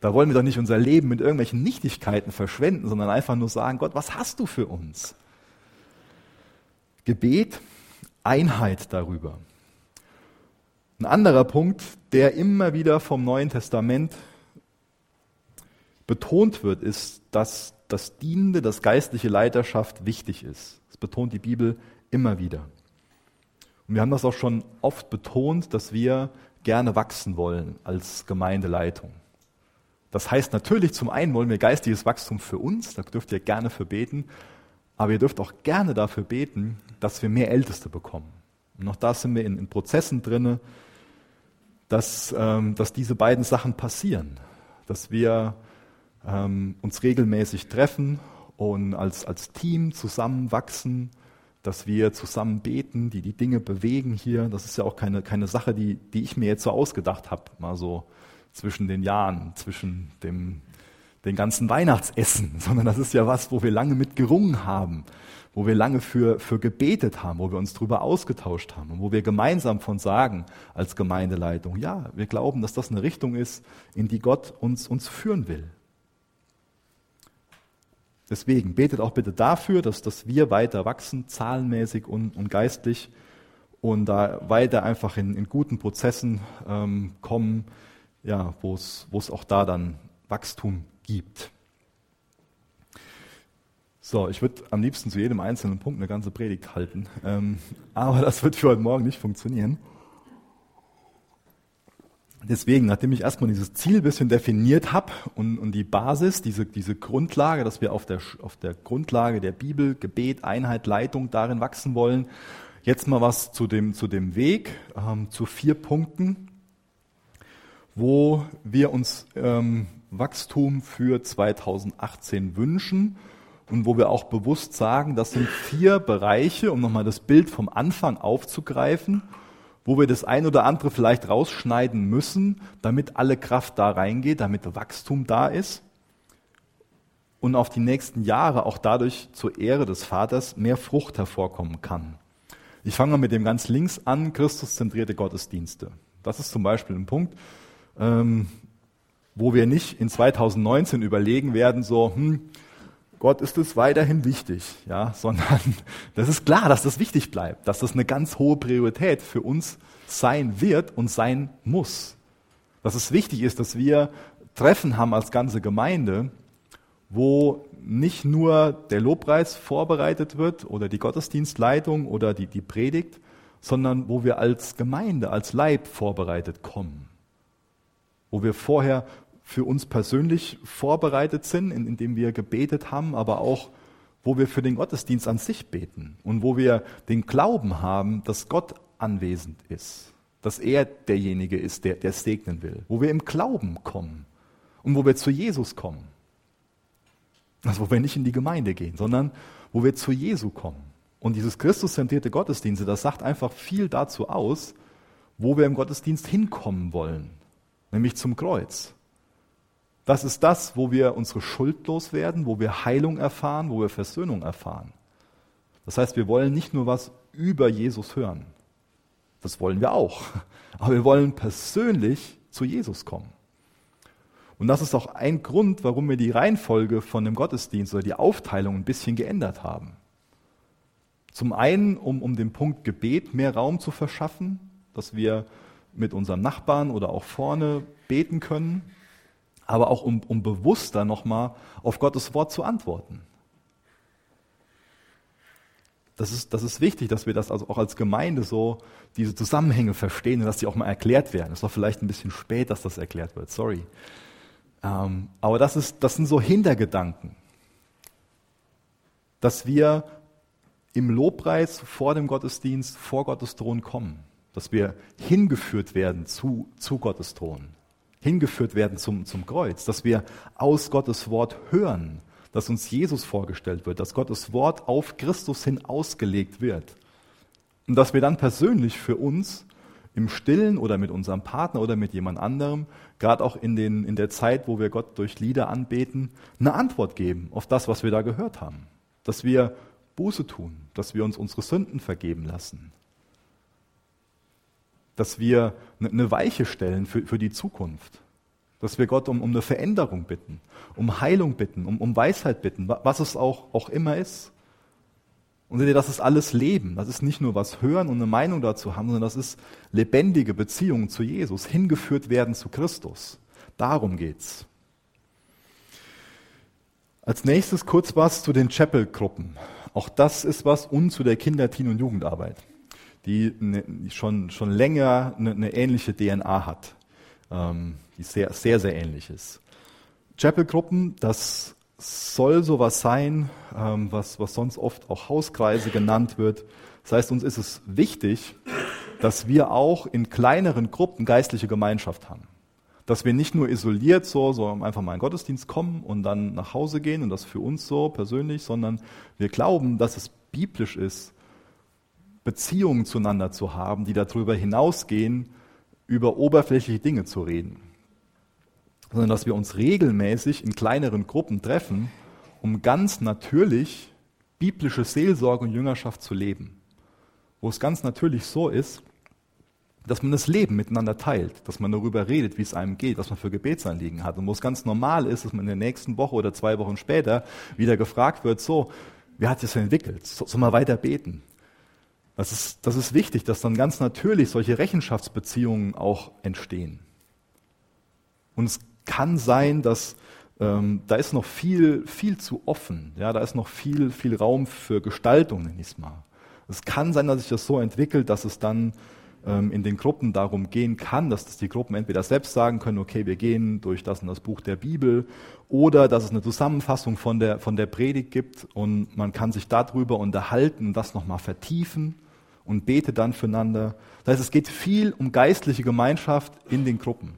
Da wollen wir doch nicht unser Leben mit irgendwelchen Nichtigkeiten verschwenden, sondern einfach nur sagen, Gott, was hast du für uns? Gebet, Einheit darüber. Ein anderer Punkt, der immer wieder vom Neuen Testament betont wird, ist, dass das Dienende, das geistliche Leiterschaft wichtig ist. Das betont die Bibel immer wieder. Und wir haben das auch schon oft betont, dass wir gerne wachsen wollen als Gemeindeleitung. Das heißt natürlich, zum einen wollen wir geistiges Wachstum für uns, da dürft ihr gerne für beten, aber ihr dürft auch gerne dafür beten, dass wir mehr Älteste bekommen. Und auch da sind wir in, in Prozessen drinne, dass, ähm, dass diese beiden Sachen passieren, dass wir ähm, uns regelmäßig treffen und als, als Team zusammenwachsen, dass wir zusammen beten, die die Dinge bewegen hier. Das ist ja auch keine, keine Sache, die, die ich mir jetzt so ausgedacht habe, mal so zwischen den Jahren, zwischen dem, den ganzen Weihnachtsessen, sondern das ist ja was, wo wir lange mit gerungen haben, wo wir lange für, für gebetet haben, wo wir uns darüber ausgetauscht haben und wo wir gemeinsam von sagen als Gemeindeleitung, ja, wir glauben, dass das eine Richtung ist, in die Gott uns, uns führen will. Deswegen betet auch bitte dafür, dass, dass wir weiter wachsen, zahlenmäßig und, und geistlich und da weiter einfach in, in guten Prozessen ähm, kommen, ja, wo es auch da dann Wachstum gibt. So, ich würde am liebsten zu jedem einzelnen Punkt eine ganze Predigt halten, ähm, aber das wird für heute Morgen nicht funktionieren. Deswegen, nachdem ich erstmal dieses Ziel ein bisschen definiert habe und, und die Basis, diese, diese Grundlage, dass wir auf der, auf der Grundlage der Bibel, Gebet, Einheit, Leitung darin wachsen wollen, jetzt mal was zu dem, zu dem Weg, ähm, zu vier Punkten, wo wir uns ähm, Wachstum für 2018 wünschen und wo wir auch bewusst sagen, das sind vier Bereiche, um nochmal das Bild vom Anfang aufzugreifen wo wir das ein oder andere vielleicht rausschneiden müssen, damit alle Kraft da reingeht, damit Wachstum da ist und auf die nächsten Jahre auch dadurch zur Ehre des Vaters mehr Frucht hervorkommen kann. Ich fange mal mit dem ganz links an, Christuszentrierte Gottesdienste. Das ist zum Beispiel ein Punkt, ähm, wo wir nicht in 2019 überlegen werden, so, hm, Gott ist es weiterhin wichtig, ja, sondern das ist klar, dass das wichtig bleibt, dass das eine ganz hohe Priorität für uns sein wird und sein muss. Dass es wichtig ist, dass wir Treffen haben als ganze Gemeinde, wo nicht nur der Lobpreis vorbereitet wird oder die Gottesdienstleitung oder die, die Predigt, sondern wo wir als Gemeinde, als Leib vorbereitet kommen. Wo wir vorher für uns persönlich vorbereitet sind, indem wir gebetet haben, aber auch wo wir für den Gottesdienst an sich beten und wo wir den Glauben haben, dass Gott anwesend ist, dass er derjenige ist, der, der segnen will, wo wir im Glauben kommen und wo wir zu Jesus kommen. Also wo wir nicht in die Gemeinde gehen, sondern wo wir zu Jesu kommen. Und dieses Christuszentrierte Gottesdienste, das sagt einfach viel dazu aus, wo wir im Gottesdienst hinkommen wollen, nämlich zum Kreuz. Das ist das, wo wir unsere Schuld loswerden, wo wir Heilung erfahren, wo wir Versöhnung erfahren. Das heißt, wir wollen nicht nur was über Jesus hören. Das wollen wir auch. Aber wir wollen persönlich zu Jesus kommen. Und das ist auch ein Grund, warum wir die Reihenfolge von dem Gottesdienst oder die Aufteilung ein bisschen geändert haben. Zum einen, um, um dem Punkt Gebet mehr Raum zu verschaffen, dass wir mit unseren Nachbarn oder auch vorne beten können aber auch um, um bewusster nochmal auf Gottes Wort zu antworten. Das ist, das ist wichtig, dass wir das also auch als Gemeinde so, diese Zusammenhänge verstehen und dass die auch mal erklärt werden. Es doch vielleicht ein bisschen spät, dass das erklärt wird, sorry. Ähm, aber das, ist, das sind so Hintergedanken, dass wir im Lobpreis vor dem Gottesdienst vor Gottes Thron kommen. dass wir hingeführt werden zu, zu Gottes Thron, hingeführt werden zum, zum Kreuz, dass wir aus Gottes Wort hören, dass uns Jesus vorgestellt wird, dass Gottes Wort auf Christus hin ausgelegt wird und dass wir dann persönlich für uns im Stillen oder mit unserem Partner oder mit jemand anderem, gerade auch in, den, in der Zeit, wo wir Gott durch Lieder anbeten, eine Antwort geben auf das, was wir da gehört haben. Dass wir Buße tun, dass wir uns unsere Sünden vergeben lassen. Dass wir eine ne Weiche stellen für, für die Zukunft. Dass wir Gott um, um eine Veränderung bitten, um Heilung bitten, um, um Weisheit bitten, was es auch, auch immer ist. Und seht ihr, das ist alles Leben. Das ist nicht nur was hören und eine Meinung dazu haben, sondern das ist lebendige Beziehung zu Jesus, hingeführt werden zu Christus. Darum geht's. Als nächstes kurz was zu den Chapel-Gruppen. Auch das ist was und zu der Kinder-, Teen- und Jugendarbeit, die, ne, schon, schon länger eine, eine ähnliche DNA hat, ähm, die sehr, sehr, sehr ähnlich ist. Chapel-Gruppen, das soll sowas sein, ähm, was, was sonst oft auch Hauskreise genannt wird. Das heißt, uns ist es wichtig, dass wir auch in kleineren Gruppen geistliche Gemeinschaft haben. Dass wir nicht nur isoliert so, so einfach mal in den Gottesdienst kommen und dann nach Hause gehen und das für uns so persönlich, sondern wir glauben, dass es biblisch ist, Beziehungen zueinander zu haben, die darüber hinausgehen, über oberflächliche Dinge zu reden sondern dass wir uns regelmäßig in kleineren Gruppen treffen, um ganz natürlich biblische Seelsorge und Jüngerschaft zu leben. Wo es ganz natürlich so ist, dass man das Leben miteinander teilt, dass man darüber redet, wie es einem geht, was man für Gebetsanliegen hat. Und wo es ganz normal ist, dass man in der nächsten Woche oder zwei Wochen später wieder gefragt wird, so, wie hat sich das entwickelt? Soll man weiter beten? Das ist, das ist wichtig, dass dann ganz natürlich solche Rechenschaftsbeziehungen auch entstehen. Und es kann sein, dass ähm, da ist noch viel, viel zu offen. Ja, da ist noch viel, viel Raum für Gestaltung, nenne ich es mal. Es kann sein, dass sich das so entwickelt, dass es dann ähm, in den Gruppen darum gehen kann, dass das die Gruppen entweder selbst sagen können, okay, wir gehen durch das und das Buch der Bibel, oder dass es eine Zusammenfassung von der, von der Predigt gibt und man kann sich darüber unterhalten und das nochmal vertiefen und betet dann füreinander. Das heißt, es geht viel um geistliche Gemeinschaft in den Gruppen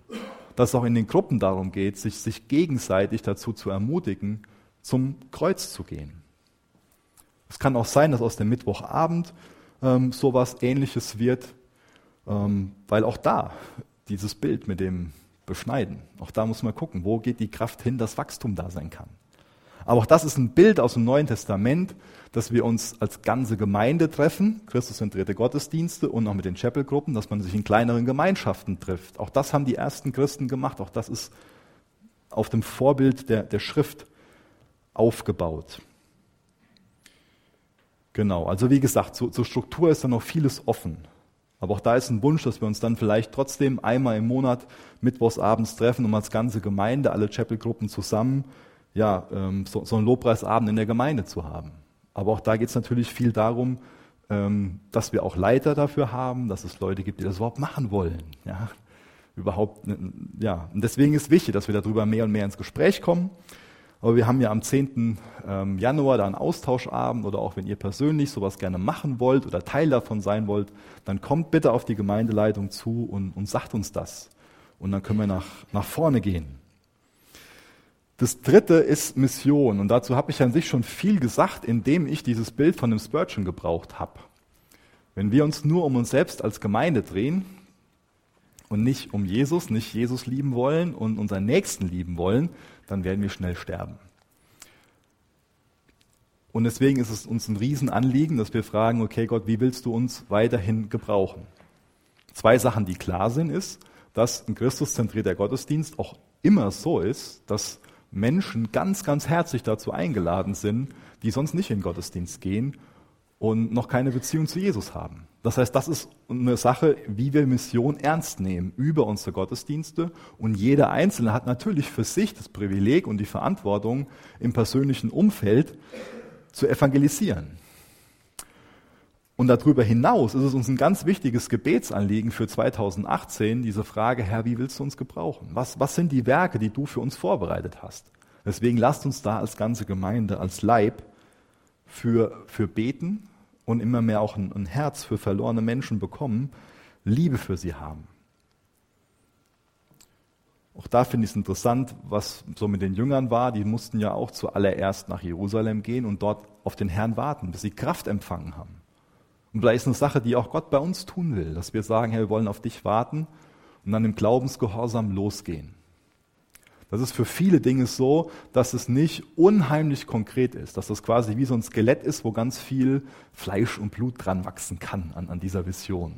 dass es auch in den Gruppen darum geht, sich, sich gegenseitig dazu zu ermutigen, zum Kreuz zu gehen. Es kann auch sein, dass aus dem Mittwochabend ähm, sowas ähnliches wird, ähm, weil auch da dieses Bild mit dem Beschneiden, auch da muss man gucken, wo geht die Kraft hin, dass Wachstum da sein kann. Aber auch das ist ein Bild aus dem Neuen Testament, dass wir uns als ganze Gemeinde treffen, Christuszentrierte Gottesdienste und auch mit den Chapel-Gruppen, dass man sich in kleineren Gemeinschaften trifft. Auch das haben die ersten Christen gemacht. Auch das ist auf dem Vorbild der, der Schrift aufgebaut. Genau, also wie gesagt, zur, zur Struktur ist da noch vieles offen. Aber auch da ist ein Wunsch, dass wir uns dann vielleicht trotzdem einmal im Monat mittwochs abends treffen, um als ganze Gemeinde, alle Chapel-Gruppen zusammen ja, ähm, so, so einen Lobpreisabend in der Gemeinde zu haben. Aber auch da geht es natürlich viel darum, ähm, dass wir auch Leiter dafür haben, dass es Leute gibt, die das überhaupt machen wollen. Ja, überhaupt, ja. Und deswegen ist wichtig, dass wir darüber mehr und mehr ins Gespräch kommen. Aber wir haben ja am 10. Ähm, Januar da einen Austauschabend oder auch wenn ihr persönlich sowas gerne machen wollt oder Teil davon sein wollt, dann kommt bitte auf die Gemeindeleitung zu und, und sagt uns das. Und dann können wir nach, nach vorne gehen. Das dritte ist Mission. Und dazu habe ich an sich schon viel gesagt, indem ich dieses Bild von dem Spurgeon gebraucht habe. Wenn wir uns nur um uns selbst als Gemeinde drehen und nicht um Jesus, nicht Jesus lieben wollen und unseren Nächsten lieben wollen, dann werden wir schnell sterben. Und deswegen ist es uns ein Riesenanliegen, dass wir fragen, okay Gott, wie willst du uns weiterhin gebrauchen? Zwei Sachen, die klar sind, ist, dass ein Christuszentrierter Gottesdienst auch immer so ist, dass Menschen ganz, ganz herzlich dazu eingeladen sind, die sonst nicht in den Gottesdienst gehen und noch keine Beziehung zu Jesus haben. Das heißt, das ist eine Sache, wie wir Mission ernst nehmen über unsere Gottesdienste. Und jeder Einzelne hat natürlich für sich das Privileg und die Verantwortung, im persönlichen Umfeld zu evangelisieren. Und darüber hinaus ist es uns ein ganz wichtiges Gebetsanliegen für 2018, diese Frage, Herr, wie willst du uns gebrauchen? Was, was sind die Werke, die du für uns vorbereitet hast? Deswegen lasst uns da als ganze Gemeinde, als Leib für, für beten und immer mehr auch ein, ein Herz für verlorene Menschen bekommen, Liebe für sie haben. Auch da finde ich es interessant, was so mit den Jüngern war. Die mussten ja auch zuallererst nach Jerusalem gehen und dort auf den Herrn warten, bis sie Kraft empfangen haben. Und vielleicht ist eine Sache, die auch Gott bei uns tun will, dass wir sagen, hey, wir wollen auf dich warten und dann im Glaubensgehorsam losgehen. Das ist für viele Dinge so, dass es nicht unheimlich konkret ist, dass das quasi wie so ein Skelett ist, wo ganz viel Fleisch und Blut dran wachsen kann an, an dieser Vision.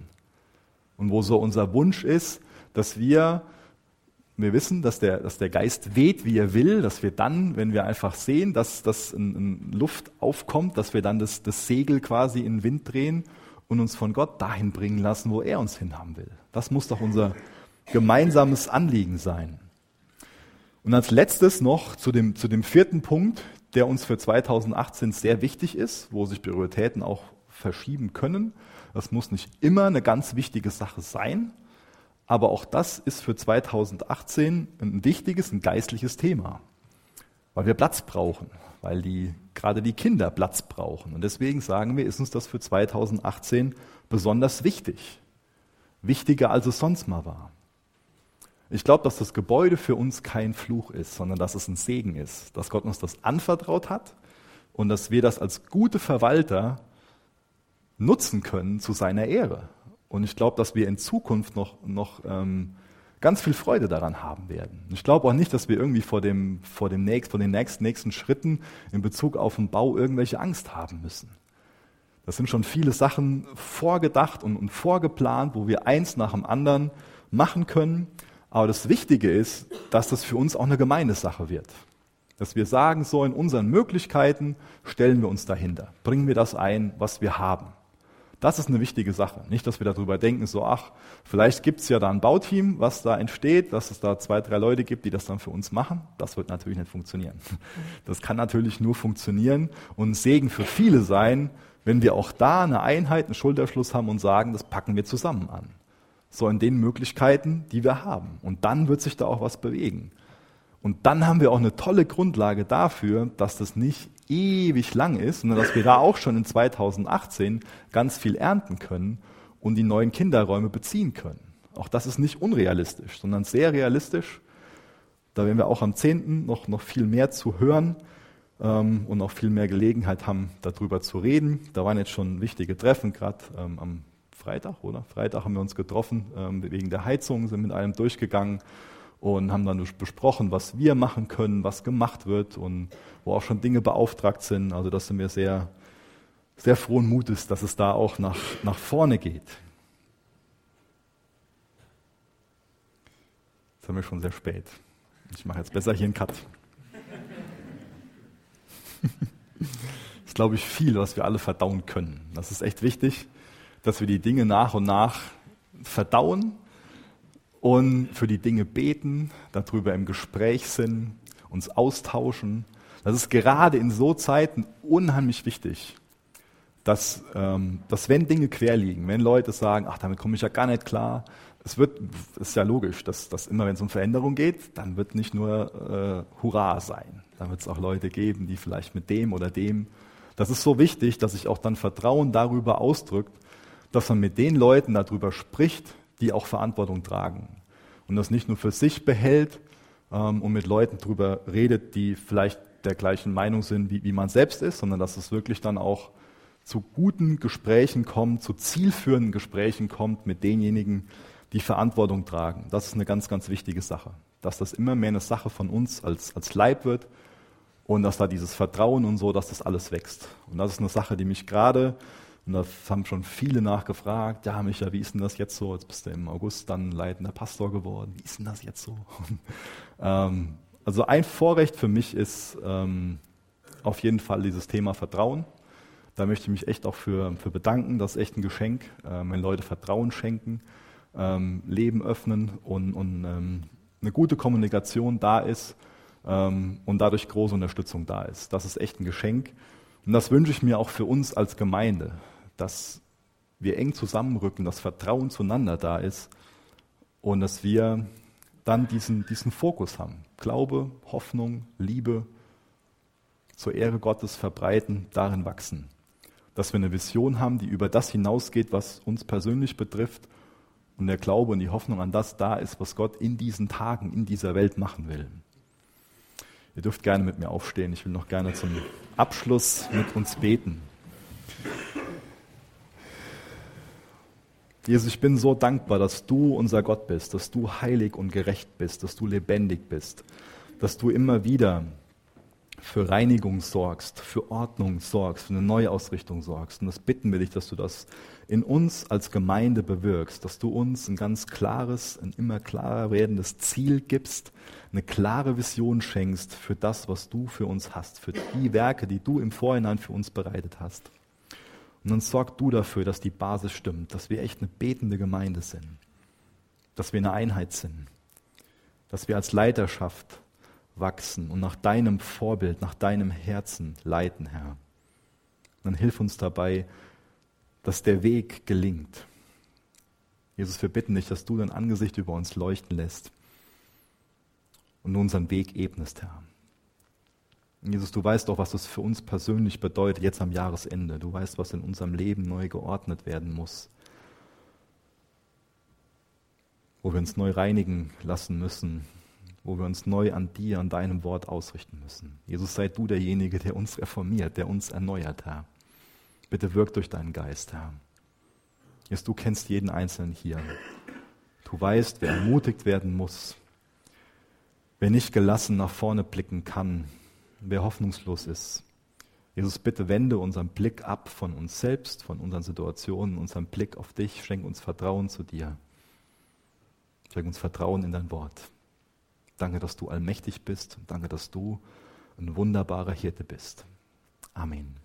Und wo so unser Wunsch ist, dass wir, wir wissen, dass der, dass der Geist weht, wie er will, dass wir dann, wenn wir einfach sehen, dass, dass in, in Luft aufkommt, dass wir dann das, das Segel quasi in den Wind drehen und uns von Gott dahin bringen lassen, wo er uns hinhaben will. Das muss doch unser gemeinsames Anliegen sein. Und als letztes noch zu dem, zu dem vierten Punkt, der uns für 2018 sehr wichtig ist, wo sich Prioritäten auch verschieben können. Das muss nicht immer eine ganz wichtige Sache sein, aber auch das ist für 2018 ein wichtiges, ein geistliches Thema, weil wir Platz brauchen, weil die, gerade die Kinder Platz brauchen. Und deswegen sagen wir, ist uns das für 2018 besonders wichtig. Wichtiger, als es sonst mal war. Ich glaube, dass das Gebäude für uns kein Fluch ist, sondern dass es ein Segen ist, dass Gott uns das anvertraut hat und dass wir das als gute Verwalter nutzen können zu seiner Ehre. Und ich glaube, dass wir in Zukunft noch, noch ähm, ganz viel Freude daran haben werden. Ich glaube auch nicht, dass wir irgendwie vor, dem, vor, dem nächst, vor den nächsten, nächsten Schritten in Bezug auf den Bau irgendwelche Angst haben müssen. Das sind schon viele Sachen vorgedacht und, und vorgeplant, wo wir eins nach dem anderen machen können. Aber das Wichtige ist, dass das für uns auch eine Gemeindesache wird. Dass wir sagen, so in unseren Möglichkeiten stellen wir uns dahinter. Bringen wir das ein, was wir haben. Das ist eine wichtige Sache. Nicht, dass wir darüber denken, so, ach, vielleicht gibt es ja da ein Bauteam, was da entsteht, dass es da zwei, drei Leute gibt, die das dann für uns machen. Das wird natürlich nicht funktionieren. Das kann natürlich nur funktionieren und ein Segen für viele sein, wenn wir auch da eine Einheit, einen Schulterschluss haben und sagen, das packen wir zusammen an so in den Möglichkeiten, die wir haben. Und dann wird sich da auch was bewegen. Und dann haben wir auch eine tolle Grundlage dafür, dass das nicht ewig lang ist, sondern dass wir da auch schon in 2018 ganz viel ernten können und die neuen Kinderräume beziehen können. Auch das ist nicht unrealistisch, sondern sehr realistisch. Da werden wir auch am 10. noch, noch viel mehr zu hören ähm, und auch viel mehr Gelegenheit haben, darüber zu reden. Da waren jetzt schon wichtige Treffen, gerade ähm, am Freitag, oder? Freitag haben wir uns getroffen ähm, wegen der Heizung, sind mit allem durchgegangen und haben dann besprochen, was wir machen können, was gemacht wird und wo auch schon Dinge beauftragt sind. Also das sind wir sehr, sehr frohen Mutes, dass es da auch nach, nach vorne geht. Jetzt haben wir schon sehr spät. Ich mache jetzt besser hier einen Cut. das ist, glaube ich, viel, was wir alle verdauen können. Das ist echt wichtig dass wir die Dinge nach und nach verdauen und für die Dinge beten, darüber im Gespräch sind, uns austauschen. Das ist gerade in so Zeiten unheimlich wichtig, dass, ähm, dass wenn Dinge quer liegen, wenn Leute sagen, ach, damit komme ich ja gar nicht klar, es wird, ist ja logisch, dass, dass immer wenn es um Veränderung geht, dann wird nicht nur äh, Hurra sein. Dann wird es auch Leute geben, die vielleicht mit dem oder dem. Das ist so wichtig, dass sich auch dann Vertrauen darüber ausdrückt, dass man mit den Leuten darüber spricht, die auch Verantwortung tragen. Und das nicht nur für sich behält ähm, und mit Leuten darüber redet, die vielleicht der gleichen Meinung sind, wie, wie man selbst ist, sondern dass es wirklich dann auch zu guten Gesprächen kommt, zu zielführenden Gesprächen kommt mit denjenigen, die Verantwortung tragen. Das ist eine ganz, ganz wichtige Sache. Dass das immer mehr eine Sache von uns als, als Leib wird und dass da dieses Vertrauen und so, dass das alles wächst. Und das ist eine Sache, die mich gerade und das haben schon viele nachgefragt, ja Micha, wie ist denn das jetzt so? Jetzt bist du im August dann leitender Pastor geworden. Wie ist denn das jetzt so? ähm, also ein Vorrecht für mich ist ähm, auf jeden Fall dieses Thema Vertrauen. Da möchte ich mich echt auch für, für bedanken. Das ist echt ein Geschenk, äh, wenn Leute Vertrauen schenken, ähm, Leben öffnen und, und ähm, eine gute Kommunikation da ist ähm, und dadurch große Unterstützung da ist. Das ist echt ein Geschenk. Und das wünsche ich mir auch für uns als Gemeinde dass wir eng zusammenrücken, dass Vertrauen zueinander da ist und dass wir dann diesen, diesen Fokus haben. Glaube, Hoffnung, Liebe zur Ehre Gottes verbreiten, darin wachsen. Dass wir eine Vision haben, die über das hinausgeht, was uns persönlich betrifft und der Glaube und die Hoffnung an das da ist, was Gott in diesen Tagen, in dieser Welt machen will. Ihr dürft gerne mit mir aufstehen. Ich will noch gerne zum Abschluss mit uns beten. Jesus, ich bin so dankbar, dass du unser Gott bist, dass du heilig und gerecht bist, dass du lebendig bist, dass du immer wieder für Reinigung sorgst, für Ordnung sorgst, für eine Neuausrichtung sorgst. Und das bitten wir dich, dass du das in uns als Gemeinde bewirkst, dass du uns ein ganz klares, ein immer klarer werdendes Ziel gibst, eine klare Vision schenkst für das, was du für uns hast, für die Werke, die du im Vorhinein für uns bereitet hast. Und dann sorg du dafür, dass die Basis stimmt, dass wir echt eine betende Gemeinde sind, dass wir eine Einheit sind, dass wir als Leiterschaft wachsen und nach deinem Vorbild, nach deinem Herzen leiten, Herr. Dann hilf uns dabei, dass der Weg gelingt. Jesus, wir bitten dich, dass du dein Angesicht über uns leuchten lässt und unseren Weg ebnest, Herr. Jesus, du weißt doch, was das für uns persönlich bedeutet, jetzt am Jahresende. Du weißt, was in unserem Leben neu geordnet werden muss. Wo wir uns neu reinigen lassen müssen, wo wir uns neu an dir, an deinem Wort ausrichten müssen. Jesus, sei du derjenige, der uns reformiert, der uns erneuert, Herr. Bitte wirk durch deinen Geist, Herr. Jesus, du kennst jeden Einzelnen hier. Du weißt, wer ermutigt werden muss, wer nicht gelassen nach vorne blicken kann, wer hoffnungslos ist. Jesus, bitte wende unseren Blick ab von uns selbst, von unseren Situationen, unseren Blick auf dich. Schenk uns Vertrauen zu dir. Schenk uns Vertrauen in dein Wort. Danke, dass du allmächtig bist. Danke, dass du ein wunderbarer Hirte bist. Amen.